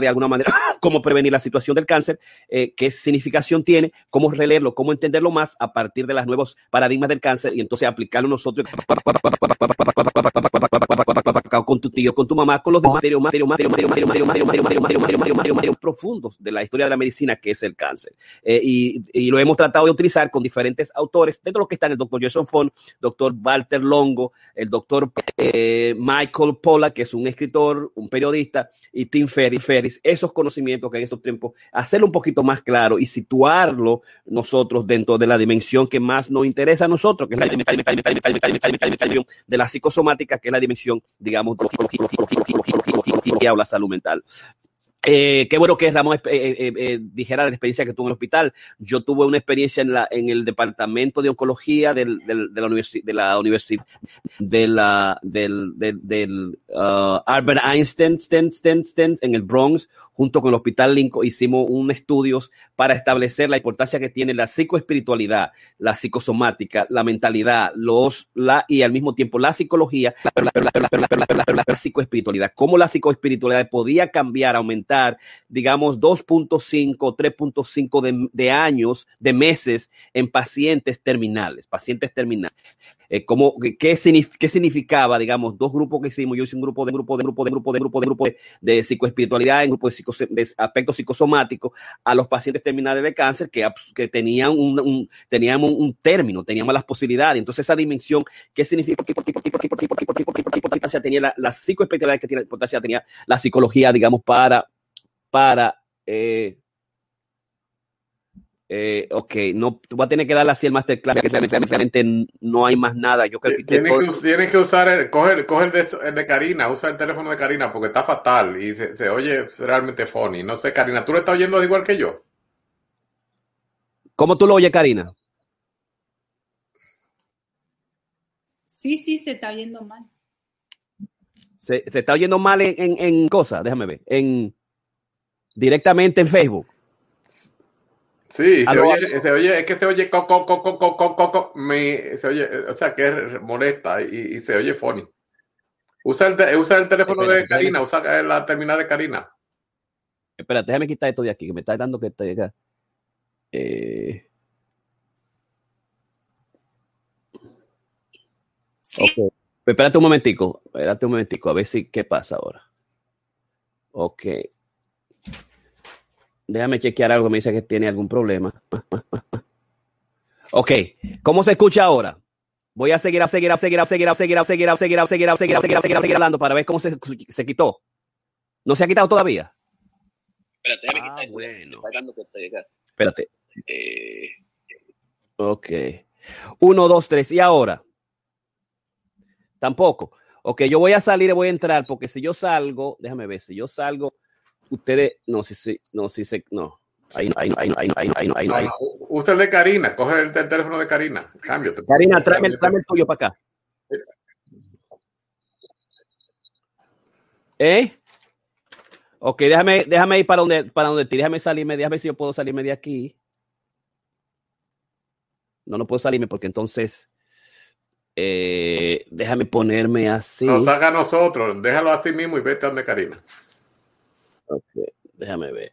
[SPEAKER 1] de alguna manera cómo prevenir la situación del cáncer, eh, qué significación tiene, cómo releerlo, cómo entenderlo más a partir de los nuevos paradigmas del cáncer y entonces aplicarlo nosotros o con tu tío, con tu mamá, con los demás profundos de la historia de la medicina que es el cáncer. y, y, lo hemos tratado de utilizar con diferentes autores, dentro de los que están el doctor Jason Font, doctor Walter Longo, el doctor Michael Polla, que es un escritor, un periodista, y Tim Ferris, Ferris, esos conocimientos que en estos tiempos, hacerlo un poquito más claro y situarlo nosotros dentro de la dimensión que más nos interesa a nosotros, que es la dimensión de la psicosomática, que es la dimensión, digamos, o la salud mental. Eh, qué bueno que Ramón eh, eh, dijera la experiencia que tuvo en el hospital. Yo tuve una experiencia en, la, en el departamento de oncología del, de la universidad de la de la del, del, uh, Albert Einstein en el Bronx junto con el Hospital Lincoln hicimos un estudios para establecer la importancia que tiene la psicoespiritualidad, la psicosomática, la mentalidad, los la y al mismo tiempo la psicología, la psicoespiritualidad, cómo la psicoespiritualidad podía cambiar, aumentar digamos, 2.5, 3.5 de, años, de meses en pacientes terminales, pacientes terminales. Eh, como, ¿qué, ¿qué, significaba, digamos, dos grupos que hicimos? Yo hice un grupo de grupo de grupo de grupo de grupo de grupo de, psicoespiritualidad, en grupo de, psico, de aspectos psicosomáticos a los pacientes terminales de cáncer que, que tenían un, un teníamos un término, teníamos las posibilidades. Entonces, esa dimensión, ¿qué significa? ¿Qué importancia tenía la, la psicoespiritualidad? ¿Qué importancia tenía la psicología, digamos, para para eh, eh, ok, no, tú vas a tener que darle así el masterclass, que claramente no hay más nada. Yo creo que
[SPEAKER 2] tienes, que, tienes que usar, el, coger, coger el, de, el de Karina, usa el teléfono de Karina porque está fatal y se, se oye realmente funny. No sé, Karina, ¿tú lo estás oyendo igual que yo?
[SPEAKER 1] ¿Cómo tú lo oyes, Karina?
[SPEAKER 3] Sí, sí, se está oyendo mal.
[SPEAKER 1] Se, se está oyendo mal en, en, en cosas, déjame ver. En directamente en Facebook.
[SPEAKER 2] Sí, se oye, se oye, es que se oye coco, coco, coco, coco, me, se oye, o sea, que es molesta y, y se oye funny. Usa el, usa el teléfono Espérate, de Karina, usa la terminal de Karina.
[SPEAKER 1] Espera, déjame quitar esto de aquí, que me está dando que estoy acá. Eh... Ok. Espérate un momentico, espérate un momentico, a ver si qué pasa ahora. Ok. Déjame chequear algo, me dice que tiene algún problema. Ok, ¿cómo se escucha ahora? Voy a seguir, a seguir, a seguir, a seguir, a seguir, a seguir, a seguir, a seguir, a seguir, a seguir, a seguir, a seguir hablando para ver cómo se, se quitó. ¿No se ha quitado todavía?
[SPEAKER 10] Espérate, déjame
[SPEAKER 1] ah,
[SPEAKER 10] quitar
[SPEAKER 1] bueno. Espérate. Eh, ok. Uno, dos, tres. ¿Y ahora? Tampoco. Ok, yo voy a salir y voy a entrar porque si yo salgo, déjame ver, si yo salgo, ustedes, no, si se, no, si se, no. Ahí, ahí, ahí, ahí, ahí, ahí, ahí, ahí.
[SPEAKER 2] Usa el de Karina, coge el, el teléfono de Karina, cámbiate.
[SPEAKER 1] Karina, tráeme, tráeme el tuyo para acá. ¿Eh? Ok, déjame, déjame ir para donde, para donde déjame salirme, déjame ver si yo puedo salirme de aquí. No, no puedo salirme porque entonces eh, déjame ponerme así.
[SPEAKER 2] Nos haga a nosotros, déjalo así mismo y vete a donde Karina.
[SPEAKER 1] Ok, déjame ver.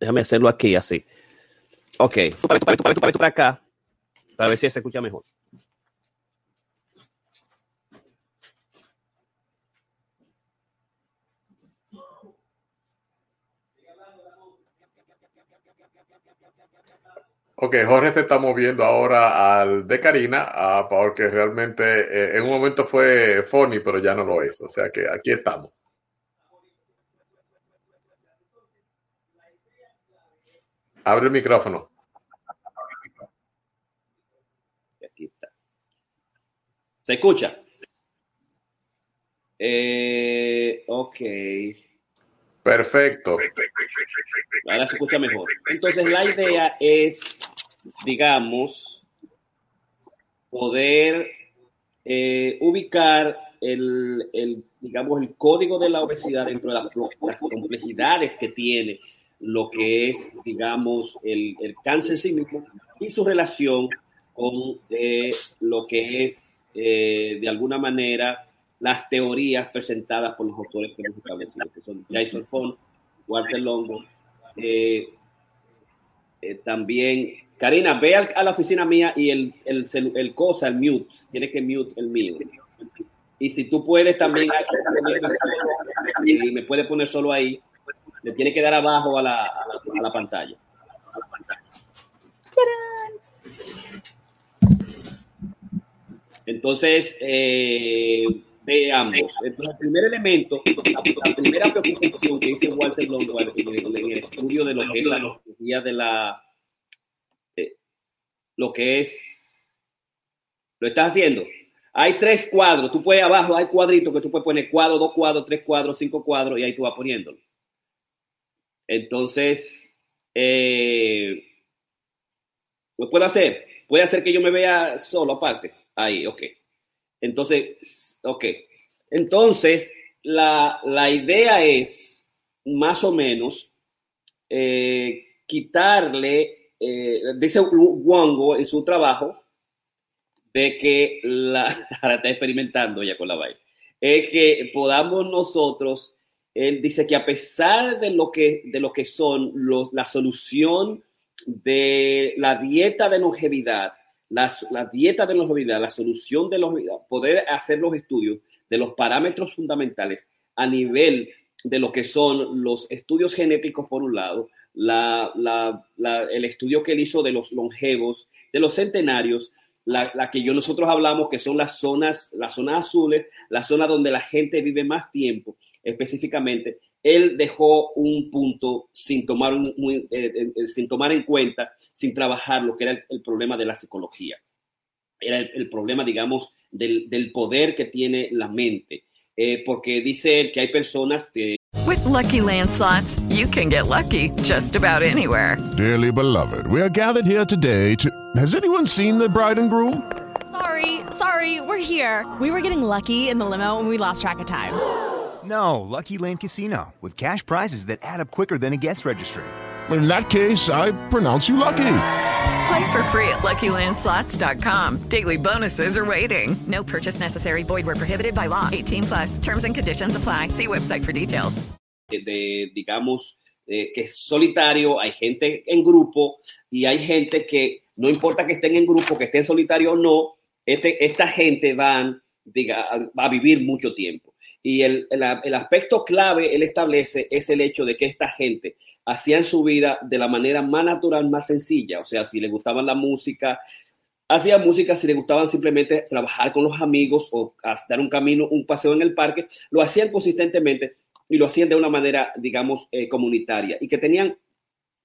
[SPEAKER 1] Déjame hacerlo aquí, así. Ok, para, acá, para ver si se escucha mejor.
[SPEAKER 2] Ok, Jorge te está moviendo ahora al de Karina, uh, porque realmente eh, en un momento fue funny, pero ya no lo es. O sea que aquí estamos. Abre el micrófono.
[SPEAKER 1] Aquí está. ¿Se escucha? Eh, ok.
[SPEAKER 2] Perfecto.
[SPEAKER 1] Ahora se escucha mejor. Entonces la idea es, digamos, poder eh, ubicar el, el, digamos, el código de la obesidad dentro de las, las complejidades que tiene lo que es, digamos, el, el cáncer en sí mismo y su relación con eh, lo que es, eh, de alguna manera, las teorías presentadas por los autores que hemos establecido, que son Jason Font, Walter Longo, eh, también, Karina, ve a la oficina mía y el, el, el, cosa, el mute, tiene que mute el mío. Y si tú puedes también, me puedes poner solo ahí, le tiene que dar abajo a la, a la, a la pantalla. Entonces, eh, veamos. Entonces, el primer elemento, la, primera preocupación que dice Walter Longwell en el, en el estudio de lo que es la tecnología de la. eh, lo que es. Lo estás haciendo. Hay tres cuadros. Tú puedes abajo, hay cuadritos que tú puedes poner cuadro, dos cuadros, tres cuadros, cinco cuadros y ahí tú vas poniéndolo. Entonces, eh, lo puedo hacer. Puede hacer que yo me vea solo aparte. Ahí, ok. Entonces, ok. Entonces, la, la idea es, más o menos, eh, quitarle, eh, dice Wongo en su trabajo, de que la, ahora está experimentando ya con la vaina, es que podamos nosotros, él dice que a pesar de lo que, de lo que son la solución de la dieta de longevidad, la, la dieta de longevidad, la solución de longevidad, poder hacer los estudios de los parámetros fundamentales a nivel de lo que son los estudios genéticos por un lado, la, la, el estudio que él hizo de los longevos, de los centenarios, la, la, que yo nosotros hablamos que son las zonas, las zonas azules, la zona donde la gente vive más tiempo, específicamente, él dejó un punto sin tomar, un, muy, eh, eh, sin tomar en cuenta, sin trabajar lo que era el, el problema de la psicología. Era el, el problema, digamos, del, del, poder que tiene la mente. Eh, porque dice él que hay personas que...
[SPEAKER 5] With lucky landslots, you can get lucky just about anywhere.
[SPEAKER 4] Dearly beloved, we are gathered here today to... Has anyone seen the bride and groom?
[SPEAKER 8] Sorry, sorry, we're here. We were getting lucky in the limo and we lost track of time.
[SPEAKER 9] No, Lucky Land Casino, with cash prizes that add up quicker than a guest registry.
[SPEAKER 4] In that case, I pronounce you lucky.
[SPEAKER 5] Play for free at LuckyLandSlots.com. Daily bonuses are waiting. No purchase necessary. Void where prohibited by law. 18 plus. Terms and conditions apply. See website for details.
[SPEAKER 1] De, digamos, eh, que es solitario, hay gente en grupo y hay gente que no importa que estén en grupo, que estén solitario o no, este, esta gente van, diga, va a vivir mucho tiempo. Y el, el, aspecto clave él establece es el hecho de que esta gente hacían su vida de la manera más natural, más sencilla. O sea, si les gustaba la música, hacían música, si les gustaban simplemente trabajar con los amigos o dar un camino, un paseo en el parque, lo hacían consistentemente y lo hacían de una manera, digamos, eh, comunitaria y que tenían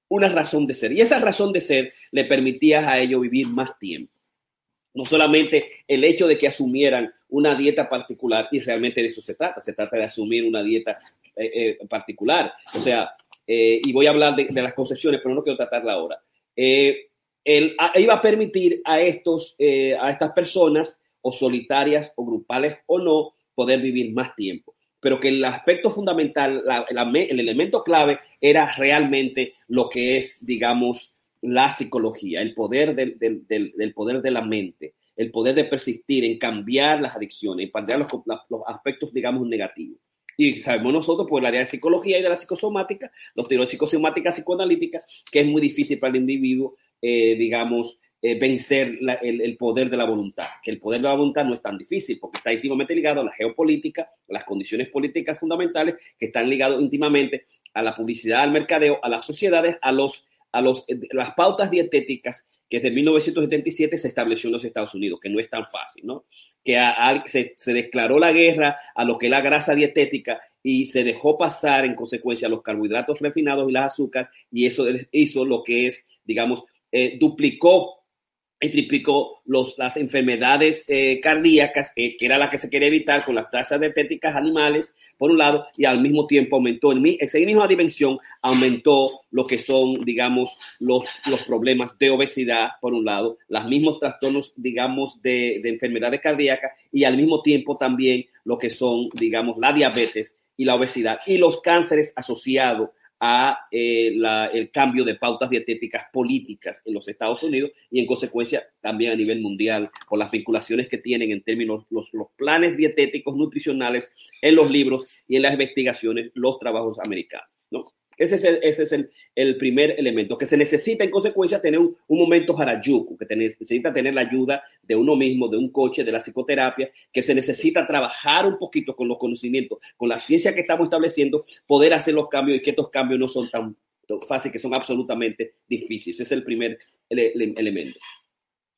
[SPEAKER 1] una razón de ser. Y esa razón de ser le permitía a ellos vivir más tiempo. No solamente el hecho de que asumieran una dieta particular, y realmente de eso se trata, se trata de asumir una dieta eh, eh, particular. O sea, eh, y voy a hablar de, las concesiones, pero no quiero tratarla ahora. Iba a permitir a, estos, a estas personas, o solitarias, o grupales, o no, poder vivir más tiempo. Pero que el aspecto fundamental, el elemento clave, era realmente lo que es, digamos, la psicología, el poder del, del, del, poder de la mente, el poder de persistir en cambiar las adicciones, en cambiar los, los aspectos, digamos, negativos. Y sabemos nosotros por el área de psicología y de la psicosomática, los teorías psicosomáticas psicoanalíticas, que es muy difícil para el individuo, eh, digamos, eh, vencer el, el, poder de la voluntad. Que el poder de la voluntad no es tan difícil porque está íntimamente ligado a la geopolítica, a las condiciones políticas fundamentales que están ligados íntimamente a la publicidad, al mercadeo, a las sociedades, a los a los, las pautas dietéticas que desde 1977 se estableció en los Estados Unidos, que no es tan fácil, ¿no? Que se, declaró la guerra a lo que es la grasa dietética y se dejó pasar en consecuencia los carbohidratos refinados y las azúcares y eso hizo lo que es, digamos, eh, duplicó y triplicó los, las enfermedades eh, cardíacas, que era la que se quería evitar con las tasas dietéticas animales, por un lado, y al mismo tiempo aumentó, en esa misma dimensión, aumentó lo que son, digamos, los, los problemas de obesidad, por un lado, los mismos trastornos, digamos, de, de enfermedades cardíacas, y al mismo tiempo también lo que son, digamos, la diabetes y la obesidad, y los cánceres asociados a eh, la, el cambio de pautas dietéticas políticas en los Estados Unidos y en consecuencia también a nivel mundial por las vinculaciones que tienen en términos los, los planes dietéticos nutricionales en los libros y en las investigaciones los trabajos americanos. ¿no? Ese es, el, ese es el, el, primer elemento, que se necesita en consecuencia tener un, un momento harajuku, que te necesita tener la ayuda de uno mismo, de un coche, de la psicoterapia, que se necesita trabajar un poquito con los conocimientos, con la ciencia que estamos estableciendo, poder hacer los cambios y que estos cambios no son tan fáciles, que son absolutamente difíciles. Ese es el primer ele, ele, elemento.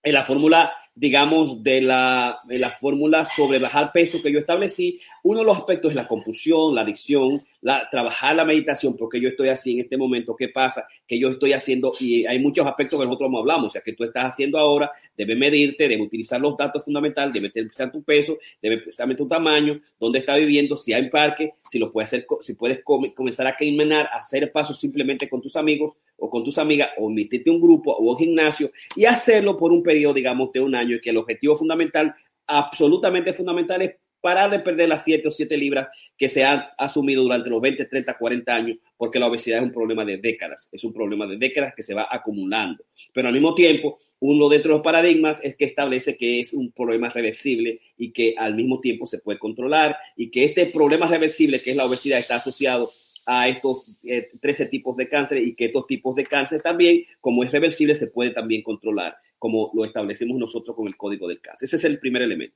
[SPEAKER 1] En la fórmula digamos, de la, de la fórmula sobre bajar peso que yo establecí, uno de los aspectos es la compulsión, la adicción, la, trabajar la meditación, porque yo estoy así en este momento, ¿qué pasa? Que yo estoy haciendo, y hay muchos aspectos que nosotros no hablamos, o sea, que tú estás haciendo ahora, debe medirte, debe utilizar los datos fundamentales, debe pensar tu peso, debe pensar tu tamaño, dónde está viviendo, si hay parque, si lo puedes hacer, si puedes comenzar a caminar, hacer pasos simplemente con tus amigos o con tus amigas, o meterte un grupo o un gimnasio y hacerlo por un periodo, digamos, de un año y que el objetivo fundamental, absolutamente fundamental, es parar de perder las 7 o 7 libras que se han asumido durante los 20, 30, 40 años, porque la obesidad es un problema de décadas, es un problema de décadas que se va acumulando. Pero al mismo tiempo, uno de los paradigmas es que establece que es un problema reversible y que al mismo tiempo se puede controlar y que este problema reversible, que es la obesidad, está asociado a estos eh, 13 tipos de cáncer y que estos tipos de cáncer también, como es reversible, se puede también controlar como lo establecemos nosotros con el código del cáncer. Ese es el primer elemento.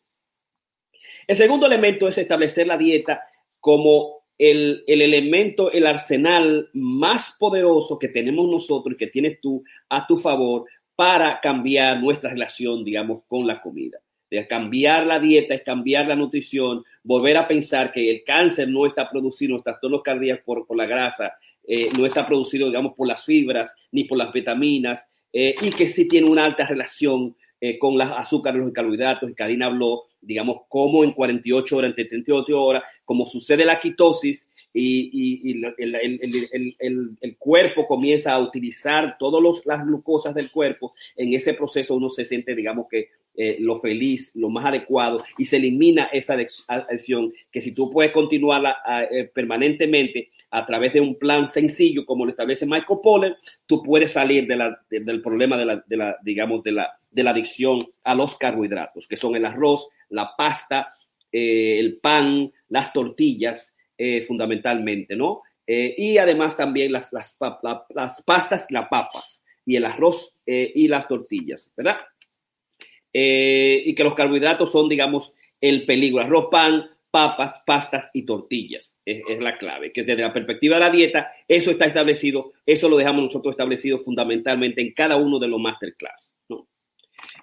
[SPEAKER 1] El segundo elemento es establecer la dieta como el, el, elemento, el arsenal más poderoso que tenemos nosotros y que tienes tú a tu favor para cambiar nuestra relación, digamos, con la comida. De cambiar la dieta es cambiar la nutrición, volver a pensar que el cáncer no está producido, los trastornos cardíacos por, por la grasa, eh, no está producido, digamos, por las fibras ni por las vitaminas, eh, y que sí tiene una alta relación eh, con las azúcares, los carbohidratos. Karina habló, digamos, cómo en 48 horas, entre 38 horas, como sucede la quitosis y, el, cuerpo comienza a utilizar todas las glucosas del cuerpo, en ese proceso uno se siente, digamos, que eh, lo feliz, lo más adecuado y se elimina esa adicción que si tú puedes continuarla eh, permanentemente a través de un plan sencillo como lo establece Michael Pollan, tú puedes salir del problema de la, digamos, de la, de la adicción a los carbohidratos, que son el arroz, la pasta, eh, el pan, las tortillas, eh, fundamentalmente, ¿no? Eh, y además también las, las, la, las pastas, las papas y el arroz y las tortillas, ¿verdad? y que los carbohidratos son, digamos, el peligro. Arroz, pan, papas, pastas y tortillas. Es, la clave, que desde la perspectiva de la dieta, eso está establecido, eso lo dejamos nosotros establecido fundamentalmente en cada uno de los masterclass. ¿no?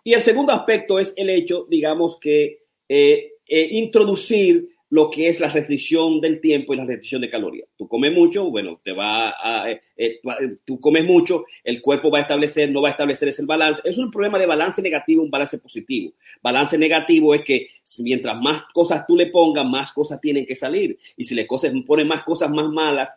[SPEAKER 1] Y el segundo aspecto es el hecho, digamos, que eh, eh, introducir lo que es la restricción del tiempo y la restricción de calorías. Tú comes mucho, bueno, te va a, eh, eh, tú comes mucho, el cuerpo va a establecer, no va a establecer ese balance. Es un problema de balance negativo, un balance positivo. Balance negativo es que mientras más cosas tú le pongas, más cosas tienen que salir. Y si le cosas, pones más cosas más malas,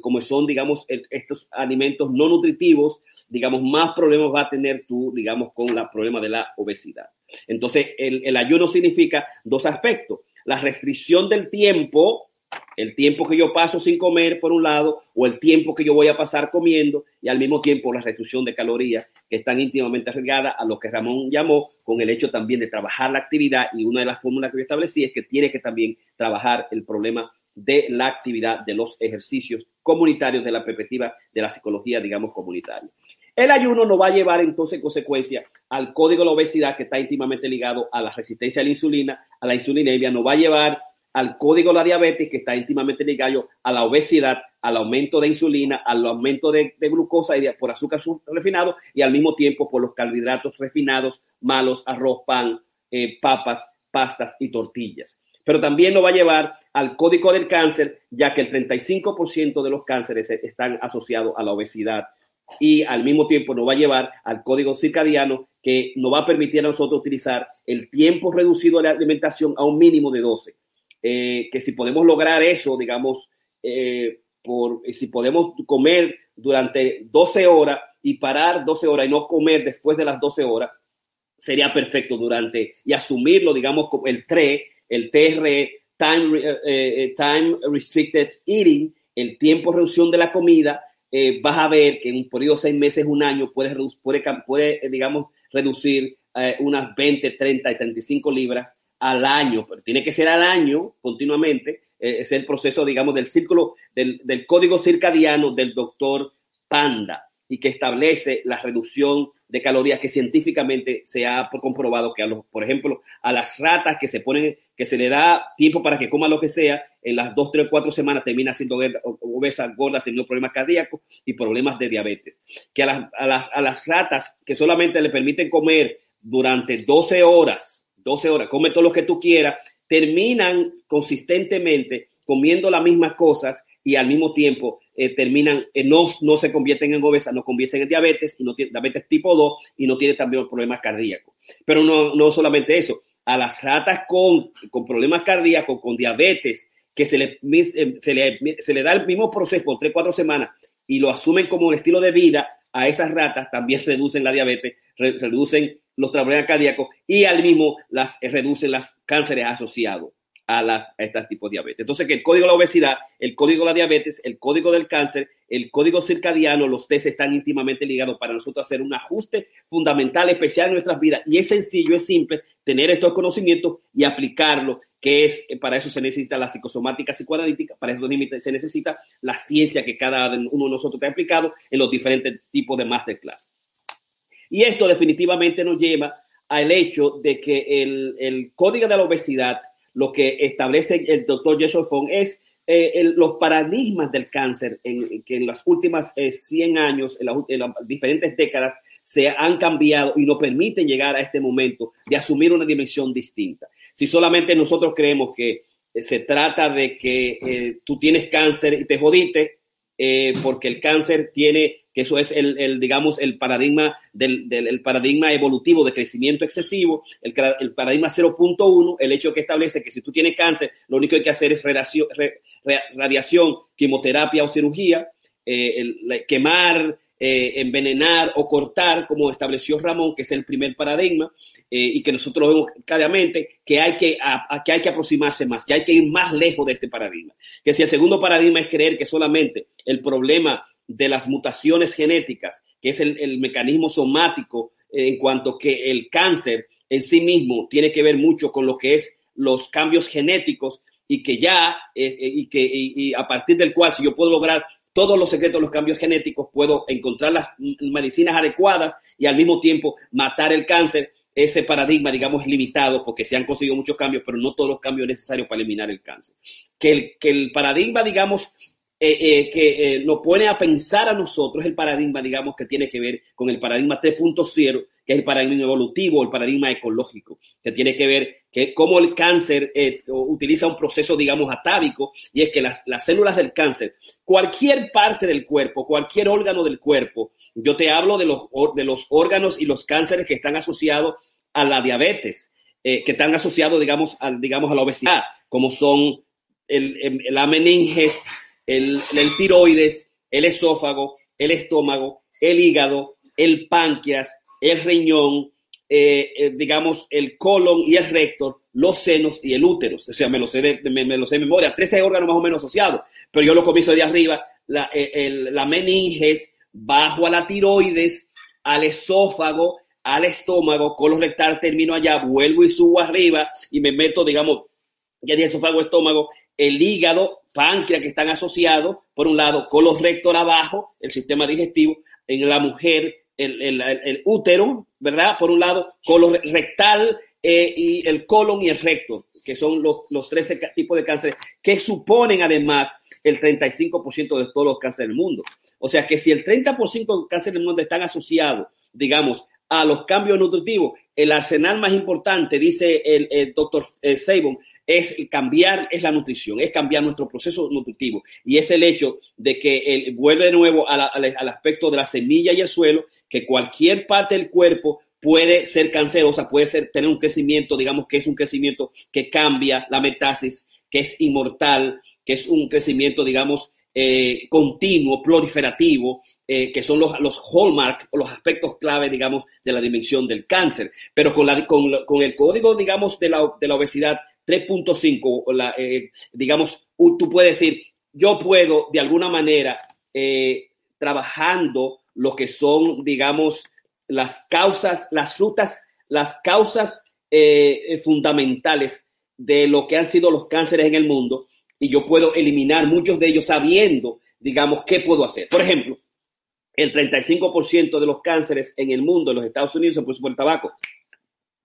[SPEAKER 1] como, son, digamos, estos alimentos no nutritivos, digamos, más problemas va a tener tú, digamos, con el problema de la obesidad. Entonces, el, el ayuno significa dos aspectos la restricción del tiempo, el tiempo que yo paso sin comer, por un lado, o el tiempo que yo voy a pasar comiendo, y al mismo tiempo la restricción de calorías, que están íntimamente ligadas a lo que Ramón llamó con el hecho también de trabajar la actividad, y una de las fórmulas que yo establecí es que tiene que también trabajar el problema de la actividad de los ejercicios comunitarios de la perspectiva de la psicología, digamos, comunitaria. El ayuno no va a llevar entonces en consecuencia al código de la obesidad que está íntimamente ligado a la resistencia a la insulina, a la insulinemia, no va a llevar al código de la diabetes que está íntimamente ligado a la obesidad, al aumento de insulina, al aumento de, glucosa y por azúcar refinado y al mismo tiempo por los carbohidratos refinados, malos, arroz, pan, eh, papas, pastas y tortillas. Pero también lo va a llevar al código del cáncer, ya que el 35% de los cánceres están asociados a la obesidad y al mismo tiempo nos va a llevar al código circadiano que nos va a permitir a nosotros utilizar el tiempo reducido de la alimentación a un mínimo de 12. Eh, que si podemos lograr eso, digamos, eh, por, si podemos comer durante 12 horas y parar 12 horas y no comer después de las 12 horas, sería perfecto durante y asumirlo, digamos, como el TRE, el TRE, Time, eh, time Restricted Eating, el tiempo de reducción de la comida, eh, vas a ver que en un periodo de seis meses, un año, puedes, puede, puede digamos, reducir eh, unas 20, 30 y 35 libras al año, pero tiene que ser al año continuamente, eh, es el proceso, digamos, del círculo, del, del código circadiano del doctor Panda y que establece la reducción de calorías que científicamente se ha comprobado que a los, por ejemplo, a las ratas que se ponen, que se le da tiempo para que coman lo que sea, en las dos, tres, cuatro semanas termina siendo obesas, gordas, teniendo problemas cardíacos y problemas de diabetes. Que a las, a las, a las ratas que solamente le permiten comer durante 12 horas, 12 horas, come todo lo que tú quieras, terminan consistentemente comiendo las mismas cosas y al mismo tiempo eh, terminan, eh, no, no se convierten en obesas, no convierten en diabetes, y no tiene diabetes tipo 2 y no tiene también problemas cardíacos. Pero no, no solamente eso, a las ratas con, con problemas cardíacos, con diabetes, que se le, eh, se, le, se le da el mismo proceso por 3, 4 semanas y lo asumen como un estilo de vida, a esas ratas también reducen la diabetes, reducen los problemas cardíacos y al mismo las reducen los cánceres asociados a, la, a este tipo de diabetes. Entonces, que el código de la obesidad, el código de la diabetes, el código del cáncer, el código circadiano, los test están íntimamente ligados para nosotros hacer un ajuste fundamental, especial en nuestras vidas. Y es sencillo, es simple tener estos conocimientos y aplicarlo, que es, eh, para eso se necesita la psicosomática psicoanalítica, para eso se necesita la ciencia que cada uno de nosotros te ha aplicado en los diferentes tipos de masterclass. Y esto definitivamente nos lleva al hecho de que el código de la obesidad lo que establece el doctor Jason Fong es eh, los paradigmas del cáncer en, que en las últimas 100 eh, años, en, las diferentes décadas, se han cambiado y nos permiten llegar a este momento de asumir una dimensión distinta. Si solamente nosotros creemos que eh, se trata de que tú tienes cáncer y te jodiste, porque el cáncer tiene que eso es el, digamos, el paradigma del, del paradigma evolutivo de crecimiento excesivo, el, el paradigma 0.1, el hecho que establece que si tú tienes cáncer, lo único que hay que hacer es radiación, radiación quimioterapia o cirugía, eh, el, quemar, eh, envenenar o cortar, como estableció Ramón, que es el primer paradigma, eh, y que nosotros vemos claramente que hay que, que hay que aproximarse más, que hay que ir más lejos de este paradigma. Que si el segundo paradigma es creer que solamente el problema de las mutaciones genéticas, que es el, mecanismo somático eh, en cuanto que el cáncer en sí mismo tiene que ver mucho con lo que es los cambios genéticos y que ya, y que y, a partir del cual si yo puedo lograr todos los secretos de los cambios genéticos, puedo encontrar las medicinas adecuadas y al mismo tiempo matar el cáncer. Ese paradigma, digamos, es limitado porque se han conseguido muchos cambios, pero no todos los cambios necesarios para eliminar el cáncer. Que el, que el paradigma, digamos, eh, eh, que eh, nos pone a pensar a nosotros el paradigma, digamos, que tiene que ver con el paradigma 3.0, que es el paradigma evolutivo, el paradigma ecológico, que tiene que ver que cómo el cáncer utiliza un proceso, digamos, atávico, y es que las, las células del cáncer, cualquier parte del cuerpo, cualquier órgano del cuerpo, yo te hablo de los, de los órganos y los cánceres que están asociados a la diabetes, que están asociados, digamos, a, digamos, a la obesidad, como son el, el, la meninges, el, tiroides, el esófago, el estómago, el hígado, el páncreas, el riñón, eh, eh, digamos, el colon y el recto, los senos y el útero. O sea, me lo sé de, me, sé memoria. 13 órganos más o menos asociados. Pero yo lo comienzo de arriba. La, eh, la meninges, bajo a la tiroides, al esófago, al estómago, colon rectal, termino allá, vuelvo y subo arriba y me meto, digamos, ya de esófago, estómago, el hígado, páncreas que están asociados, por un lado, colon rector abajo, el sistema digestivo, en la mujer, el, útero, ¿verdad? Por un lado, colon rectal eh, y el colon y el recto, que son los, los 13 tipos de cáncer, que suponen además el 35% de todos los cánceres del mundo. O sea que si el 30% de cáncer del mundo están asociados, digamos, a los cambios nutritivos, el arsenal más importante, dice el, doctor eh, Sabon, es cambiar, es la nutrición, es cambiar nuestro proceso nutritivo. Y es el hecho de que vuelve de nuevo al aspecto de la semilla y el suelo, que cualquier parte del cuerpo puede ser cancerosa, puede ser, tener un crecimiento, digamos que es un crecimiento que cambia la metasis, que es inmortal, que es un crecimiento, digamos, eh, continuo, proliferativo, eh, que son los, los hallmarks o los aspectos clave, digamos, de la dimensión del cáncer. Pero con, la, con, con el código, digamos, de la, de la obesidad 3.5, eh, digamos, tú puedes decir, yo puedo de alguna manera, eh, trabajando lo que son, digamos, las causas, las rutas, las causas eh, fundamentales de lo que han sido los cánceres en el mundo, y yo puedo eliminar muchos de ellos sabiendo, digamos, qué puedo hacer. Por ejemplo, el 35% de los cánceres en el mundo, en los Estados Unidos, se por el tabaco.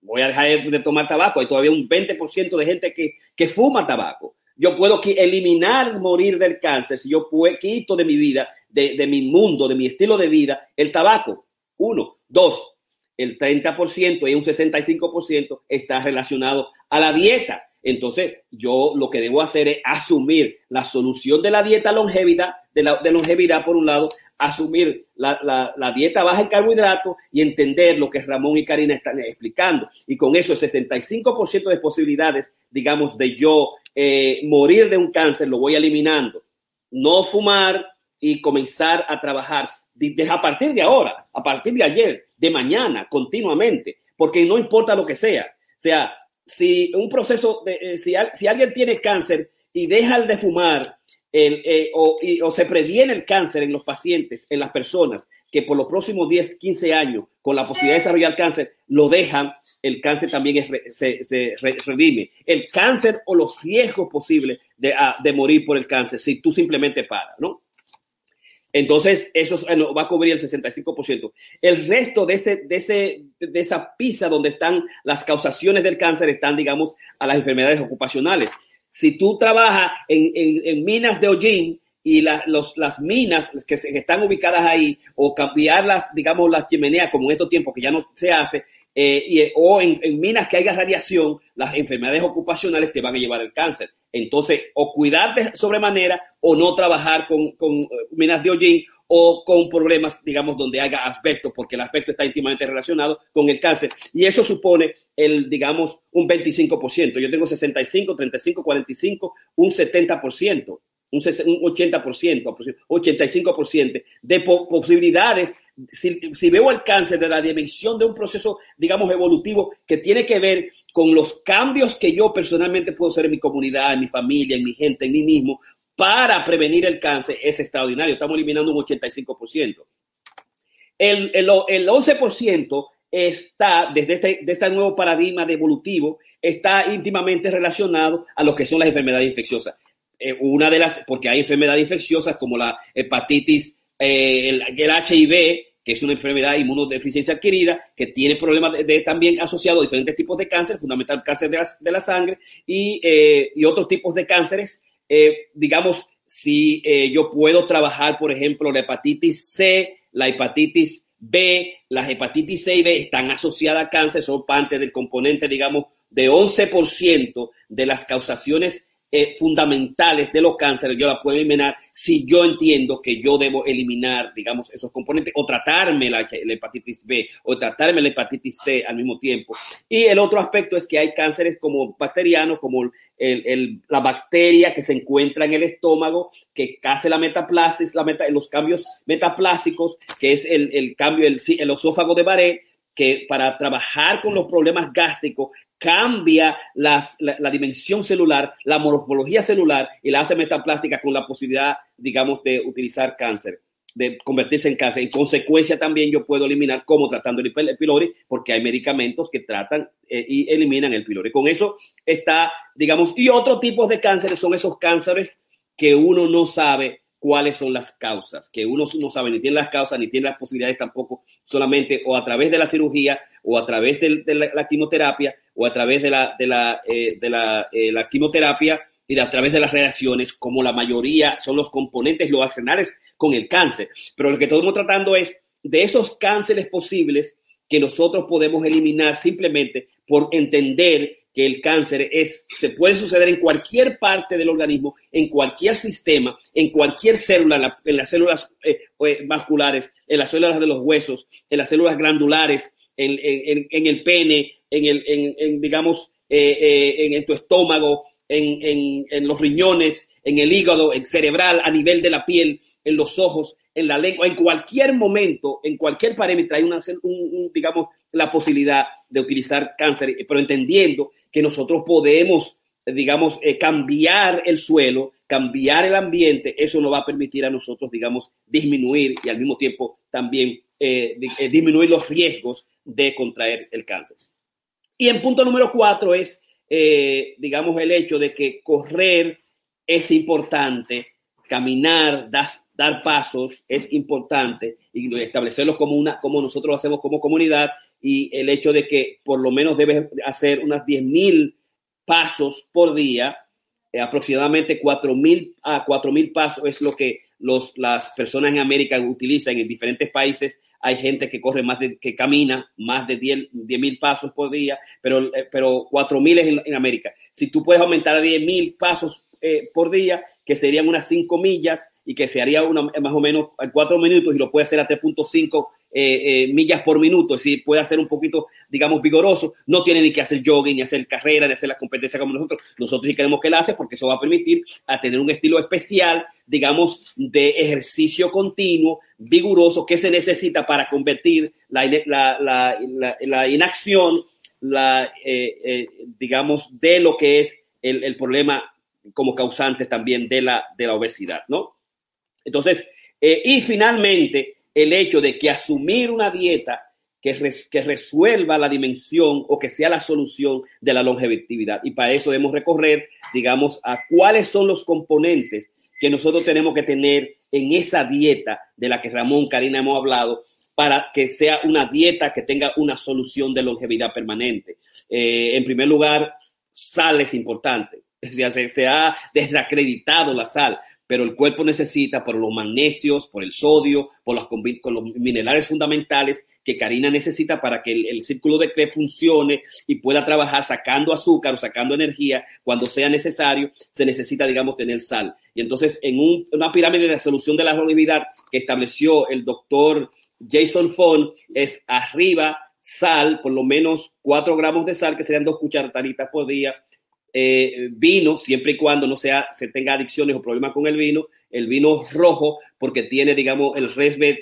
[SPEAKER 1] Voy a dejar de tomar tabaco. Hay todavía un 20% de gente que, que fuma tabaco. Yo puedo eliminar, morir del cáncer si yo quito de mi vida, de, de mi mundo, de mi estilo de vida, el tabaco. Uno. Dos, el 30% y un 65% está relacionado a la dieta. Entonces, yo lo que debo hacer es asumir la solución de la dieta longevidad, de, la, de longevidad por un lado, asumir la, la, dieta baja en carbohidratos y entender lo que Ramón y Karina están explicando. Y con eso, el 65% de posibilidades, digamos, de yo eh, morir de un cáncer, lo voy eliminando. No fumar y comenzar a trabajar desde a partir de ahora, a partir de ayer, de mañana, continuamente, porque no importa lo que sea. O sea, si un proceso, de, eh, si, si, alguien tiene cáncer y deja de fumar el, eh, o, y, o, se previene el cáncer en los pacientes, en las personas que por los próximos 10, 15 años, con la posibilidad de desarrollar cáncer, lo dejan, el cáncer también es, se, se redime. El cáncer o los riesgos posibles de, ah, de morir por el cáncer, si tú simplemente paras, ¿no? Entonces, eso va a cubrir el 65%. El resto de, ese, de, ese, de esa pizza donde están las causaciones del cáncer están, digamos, a las enfermedades ocupacionales. Si tú trabajas en, en, minas de hollín y la, los, las minas que, se, que, están ubicadas ahí, o cambiar las, digamos, las chimeneas, como en estos tiempos que ya no se hace, eh, y, o en, minas que haya radiación, las enfermedades ocupacionales te van a llevar el cáncer. Entonces, o cuidarte sobremanera o no trabajar con, uh, minas de hollín o con problemas, digamos, donde haya asbesto, porque el asbesto está íntimamente relacionado con el cáncer. Y eso supone el, digamos, un 25%. Yo tengo 65, 35, 45, un 70%, un 80%, 85% de po posibilidades si, veo el cáncer de la dimensión de un proceso, digamos, evolutivo que tiene que ver con los cambios que yo personalmente puedo hacer en mi comunidad, en mi familia, en mi gente, en mí mismo, para prevenir el cáncer, es extraordinario. Estamos eliminando un 85%. El, el, el 11% está, desde este, este nuevo paradigma evolutivo, está íntimamente relacionado a lo que son las enfermedades infecciosas. Eh, una de las, porque hay enfermedades infecciosas como la hepatitis, eh, el, HIV, que es una enfermedad de inmunodeficiencia adquirida, que tiene problemas de, también asociados a diferentes tipos de cáncer, fundamental cáncer de la, de la sangre y, eh, y, otros tipos de cánceres. Digamos, si yo puedo trabajar, por ejemplo, la hepatitis C, la hepatitis B, las hepatitis C y B están asociadas a cáncer, son parte del componente, digamos, de 11% de las causaciones eh, fundamentales de los cánceres, yo la puedo eliminar si yo entiendo que yo debo eliminar, digamos, esos componentes o tratarme la, hepatitis B o tratarme la hepatitis C al mismo tiempo. Y el otro aspecto es que hay cánceres como bacterianos, como el, el, la bacteria que se encuentra en el estómago, que hace la metaplasis, la meta, los cambios metaplásicos, que es el, el cambio, el, el esófago de Barré, que para trabajar con los problemas gástricos cambia las, la, dimensión celular, la morfología celular y la hace metaplástica con la posibilidad, digamos, de utilizar cáncer, de convertirse en cáncer. En consecuencia, también yo puedo eliminar como tratando el, el pylori, porque hay medicamentos que tratan eh, y eliminan el pylori. Con eso está, digamos, y otros tipos de cánceres son esos cánceres que uno no sabe cuáles son las causas, que uno no sabe ni tiene las causas ni tiene las posibilidades tampoco solamente o a través de la cirugía o a través de, la, quimioterapia o a través de la, de la, eh, de la, eh, la quimioterapia y de, a través de las radiaciones, como la mayoría son los componentes, los arsenales con el cáncer. Pero lo que estamos tratando es de esos cánceres posibles que nosotros podemos eliminar simplemente por entender que el cáncer es, se puede suceder en cualquier parte del organismo, en cualquier sistema, en cualquier célula, en, la, en las células eh, vasculares, en las células de los huesos, en las células glandulares, en, en, el pene, en, el, en digamos, eh, eh, en, tu estómago, en, los riñones, en el hígado, en cerebral, a nivel de la piel, en los ojos, en la lengua, en cualquier momento, en cualquier parámetro hay una, un, un, digamos, la posibilidad de utilizar cáncer, pero entendiendo que nosotros podemos, digamos, eh, cambiar el suelo, cambiar el ambiente, eso nos va a permitir a nosotros, digamos, disminuir y al mismo tiempo también eh, eh, disminuir los riesgos de contraer el cáncer. Y en punto número cuatro es, digamos, el hecho de que correr es importante, caminar, dar, dar pasos es importante y establecerlos como una, como nosotros lo hacemos como comunidad y el hecho de que por lo menos debes hacer unas 10 mil pasos por día, eh, aproximadamente 4 mil a 4 mil pasos es lo que los, las personas en América utilizan en diferentes países. Hay gente que corre más de, que camina más de 10 mil pasos por día, pero, eh, pero 4 mil es en, en, América. Si tú puedes aumentar a 10 mil pasos eh, por día, que serían unas 5 millas y que se haría una, más o menos en 4 minutos y lo puede hacer a 3.5 eh, eh, millas por minuto, es decir, puede hacer un poquito, digamos, vigoroso, no tiene ni que hacer jogging, ni hacer carrera, ni hacer la competencia como nosotros. Nosotros sí queremos que la hace porque eso va a permitir a tener un estilo especial, digamos, de ejercicio continuo, vigoroso, que se necesita para convertir la, la, la, la inacción, la, eh, eh, digamos, de lo que es el, el, problema como causante también de la, de la obesidad, ¿no? Entonces, eh, y finalmente, el hecho de que asumir una dieta que, res, que, resuelva la dimensión o que sea la solución de la longevidad. Y para eso debemos recorrer, digamos, a cuáles son los componentes que nosotros tenemos que tener en esa dieta de la que Ramón, Karina hemos hablado, para que sea una dieta que tenga una solución de longevidad permanente. Eh, en primer lugar, sal es importante. Se, se, ha desacreditado la sal, pero el cuerpo necesita por los magnesios, por el sodio, por los, minerales fundamentales que Karina necesita para que el, el círculo de Krebs funcione y pueda trabajar sacando azúcar o sacando energía cuando sea necesario, se necesita, digamos, tener sal. Y entonces, en un, una pirámide de solución de la longevidad que estableció el doctor Jason Fon, es arriba sal, por lo menos 4 gramos de sal, que serían dos cucharaditas por día, eh, vino, siempre y cuando no sea, se tenga adicciones o problemas con el vino, el vino rojo, porque tiene, digamos, el resvet,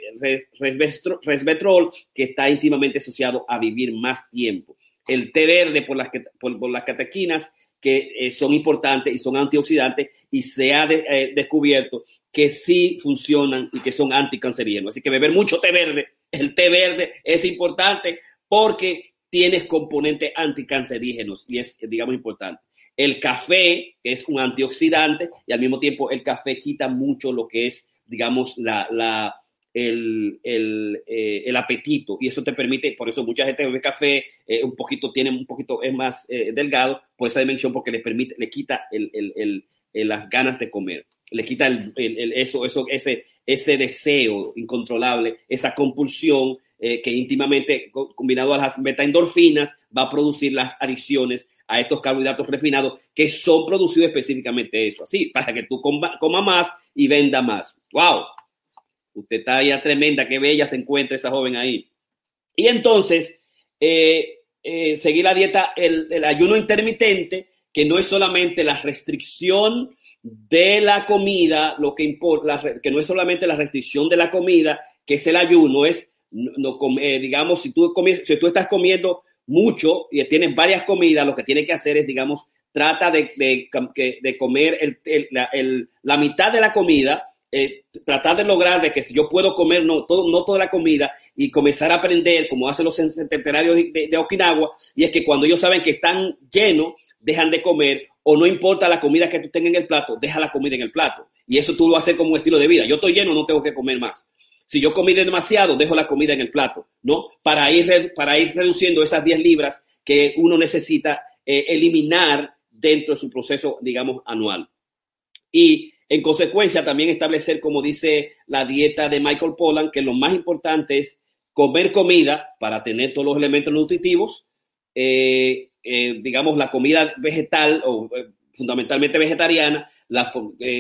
[SPEAKER 1] que está íntimamente asociado a vivir más tiempo. El té verde por las, catequinas, que eh, son importantes y son antioxidantes, y se ha eh, descubierto que sí funcionan y que son anticancerígenos. Así que beber mucho té verde, el té verde es importante porque tienes componentes anticancerígenos y es, digamos, importante. El café es un antioxidante y al mismo tiempo el café quita mucho lo que es, digamos, la, la, el, el, eh, el, apetito. Y eso te permite, por eso mucha gente bebe café, eh, un poquito tiene un poquito, es más eh, delgado por esa dimensión porque le permite, le quita el, el, las ganas de comer, le quita eso, eso, ese, ese deseo incontrolable, esa compulsión eh, que íntimamente combinado a las beta-endorfinas va a producir las adicciones a estos carbohidratos refinados que son producidos específicamente eso, así, para que tú coma, más y venda más. ¡Wow! Usted está ya tremenda, qué bella se encuentra esa joven ahí. Y entonces, eh, eh, seguir la dieta, el ayuno intermitente, que no es solamente la restricción de la comida, lo que importa, que no es solamente la restricción de la comida, que es el ayuno, es no, no eh, digamos, si tú, si tú estás comiendo mucho y tienes varias comidas, lo que tienes que hacer es, digamos, trata de, de, de comer el, el, la, el, la, mitad de la comida, eh, tratar de lograr de que si yo puedo comer no, todo, no toda la comida y comenzar a aprender, como hacen los centenarios de, de, Okinawa, y es que cuando ellos saben que están llenos, dejan de comer o no importa la comida que tú tengas en el plato, deja la comida en el plato. Y eso tú lo haces como un estilo de vida. Yo estoy lleno, no tengo que comer más. Si yo comí demasiado, dejo la comida en el plato, ¿no? Para ir, para ir reduciendo esas 10 libras que uno necesita eh, eliminar dentro de su proceso, digamos, anual. Y en consecuencia, también establecer, como dice la dieta de Michael Pollan, que lo más importante es comer comida para tener todos los elementos nutritivos, eh, eh, digamos, la comida vegetal o fundamentalmente vegetariana, la,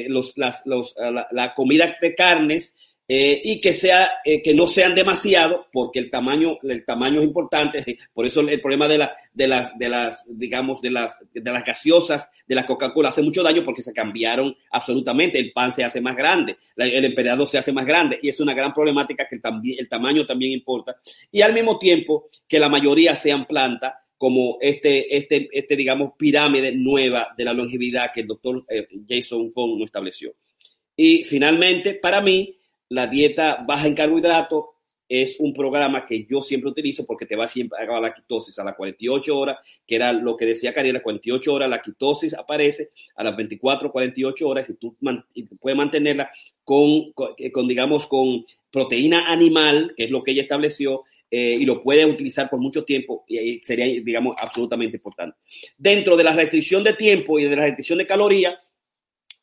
[SPEAKER 1] los, la, la, comida de carnes, eh, y que, sea, eh, que no sean demasiado, porque el tamaño, el tamaño es importante. Por eso el problema de, la, de, las, de las, digamos, de las, de las gaseosas de la Coca-Cola hace mucho daño porque se cambiaron absolutamente. El pan se hace más grande, el emperador se hace más grande y es una gran problemática que el, el tamaño también importa. Y al mismo tiempo que la mayoría sean plantas como este, este, este, digamos, pirámide nueva de la longevidad que el doctor eh, Jason Fong nos estableció. Y finalmente, para mí, la dieta baja en carbohidratos es un programa que yo siempre utilizo porque te va siempre a la quitosis a las 48 horas, que era lo que decía Karina, 48 horas la quitosis aparece, a las 24, 48 horas y tú puedes mantenerla con, con, digamos, con proteína animal, que es lo que ella estableció, eh, y lo puede utilizar por mucho tiempo, y sería, digamos, absolutamente importante. Dentro de la restricción de tiempo y de la restricción de calorías,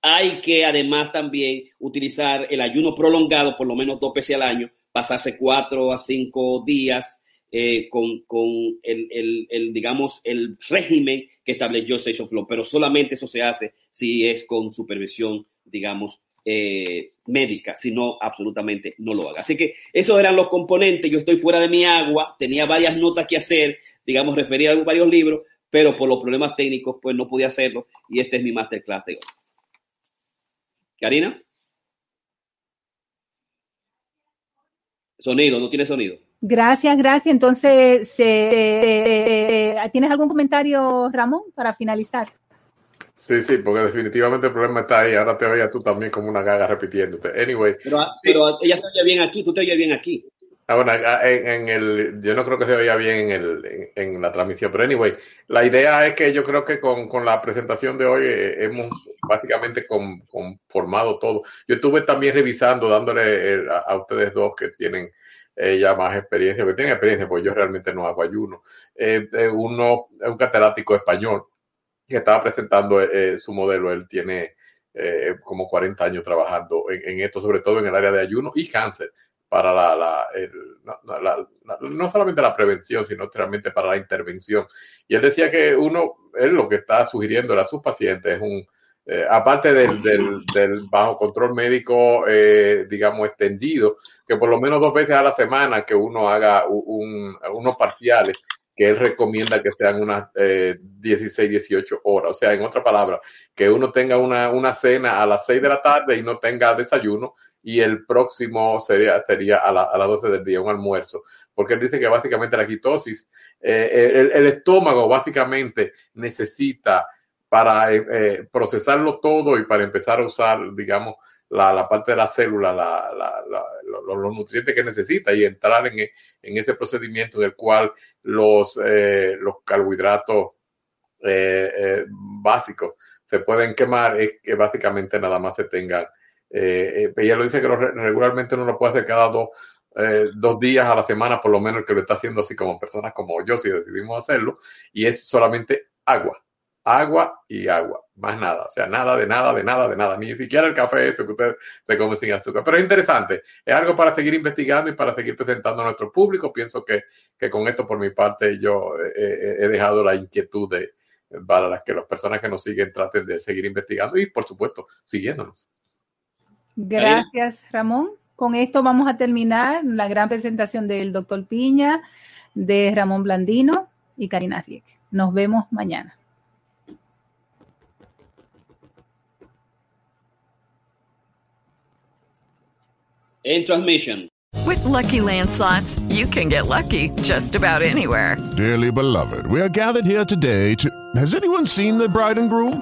[SPEAKER 1] hay que además también utilizar el ayuno prolongado por lo menos dos veces al año, pasarse cuatro a cinco días eh, con, con el, el, digamos, el régimen que estableció Station Flow, pero solamente eso se hace si es con supervisión, digamos, eh, médica, si no, absolutamente no lo haga. Así que esos eran los componentes. Yo estoy fuera de mi agua, tenía varias notas que hacer, digamos, refería a varios libros, pero por los problemas técnicos, pues no podía hacerlo. Y este es mi masterclass de hoy. Karina. Sonido, no tiene sonido.
[SPEAKER 3] Gracias, gracias. Entonces, eh, ¿tienes algún comentario, Ramón, para finalizar?
[SPEAKER 2] Sí, sí, porque definitivamente el problema está ahí. Ahora te oías tú también como una gaga repitiéndote. Anyway.
[SPEAKER 1] Pero, ella se oye bien aquí, tú te oyes bien aquí.
[SPEAKER 2] Ahora, en, el, yo no creo que se oiga bien en, el, en, la transmisión, pero anyway, la idea es que yo creo que con, con la presentación de hoy eh, hemos básicamente conformado todo. Yo estuve también revisando, dándole eh, a, ustedes dos que tienen eh, ya más experiencia, que tienen experiencia, porque yo realmente no hago ayuno. uno un catedrático español que estaba presentando eh, su modelo. Él tiene eh, como 40 años trabajando en, esto, sobre todo en el área de ayuno y cáncer, para la, la, no solamente la prevención, sino realmente para la intervención. Y él decía que uno, él lo que está sugiriendo a sus pacientes es un, eh, aparte del, del, bajo control médico, digamos, extendido, que por lo menos dos veces a la semana que uno haga un, unos parciales que él recomienda que sean unas 16, eh, 18 horas. O sea, en otra palabra, que uno tenga una, una, cena a las 6 de la tarde y no tenga desayuno y el próximo sería, sería a, a las 12 del día, un almuerzo. Porque él dice que básicamente la quitosis, eh, el, el, estómago básicamente necesita para eh, procesarlo todo y para empezar a usar, digamos, la, parte de la célula, los, nutrientes que necesita y entrar en, ese procedimiento en el cual los, eh, los carbohidratos eh, eh, básicos se pueden quemar, es que básicamente nada más se tengan. Ella lo dice que regularmente uno lo puede hacer cada dos, dos días a la semana, por lo menos que lo está haciendo así como personas como yo, si decidimos hacerlo, y es solamente agua agua y agua, más nada, o sea, nada de nada, de nada, de nada, ni siquiera el café esto que usted se come sin azúcar. Pero es interesante, es algo para seguir investigando y para seguir presentando a nuestro público. Pienso que, que con esto, por mi parte, yo he dejado la inquietud de, para las que las personas que nos siguen traten de seguir investigando y, por supuesto, siguiéndonos.
[SPEAKER 3] Gracias, Ramón. Con esto vamos a terminar la gran presentación del doctor Piña, de Ramón Blandino y Karina Riek. Nos vemos mañana.
[SPEAKER 1] In transmission.
[SPEAKER 5] With lucky landslots, you can get lucky just about anywhere.
[SPEAKER 4] Dearly beloved, we are gathered here today to. Has anyone seen the bride and groom?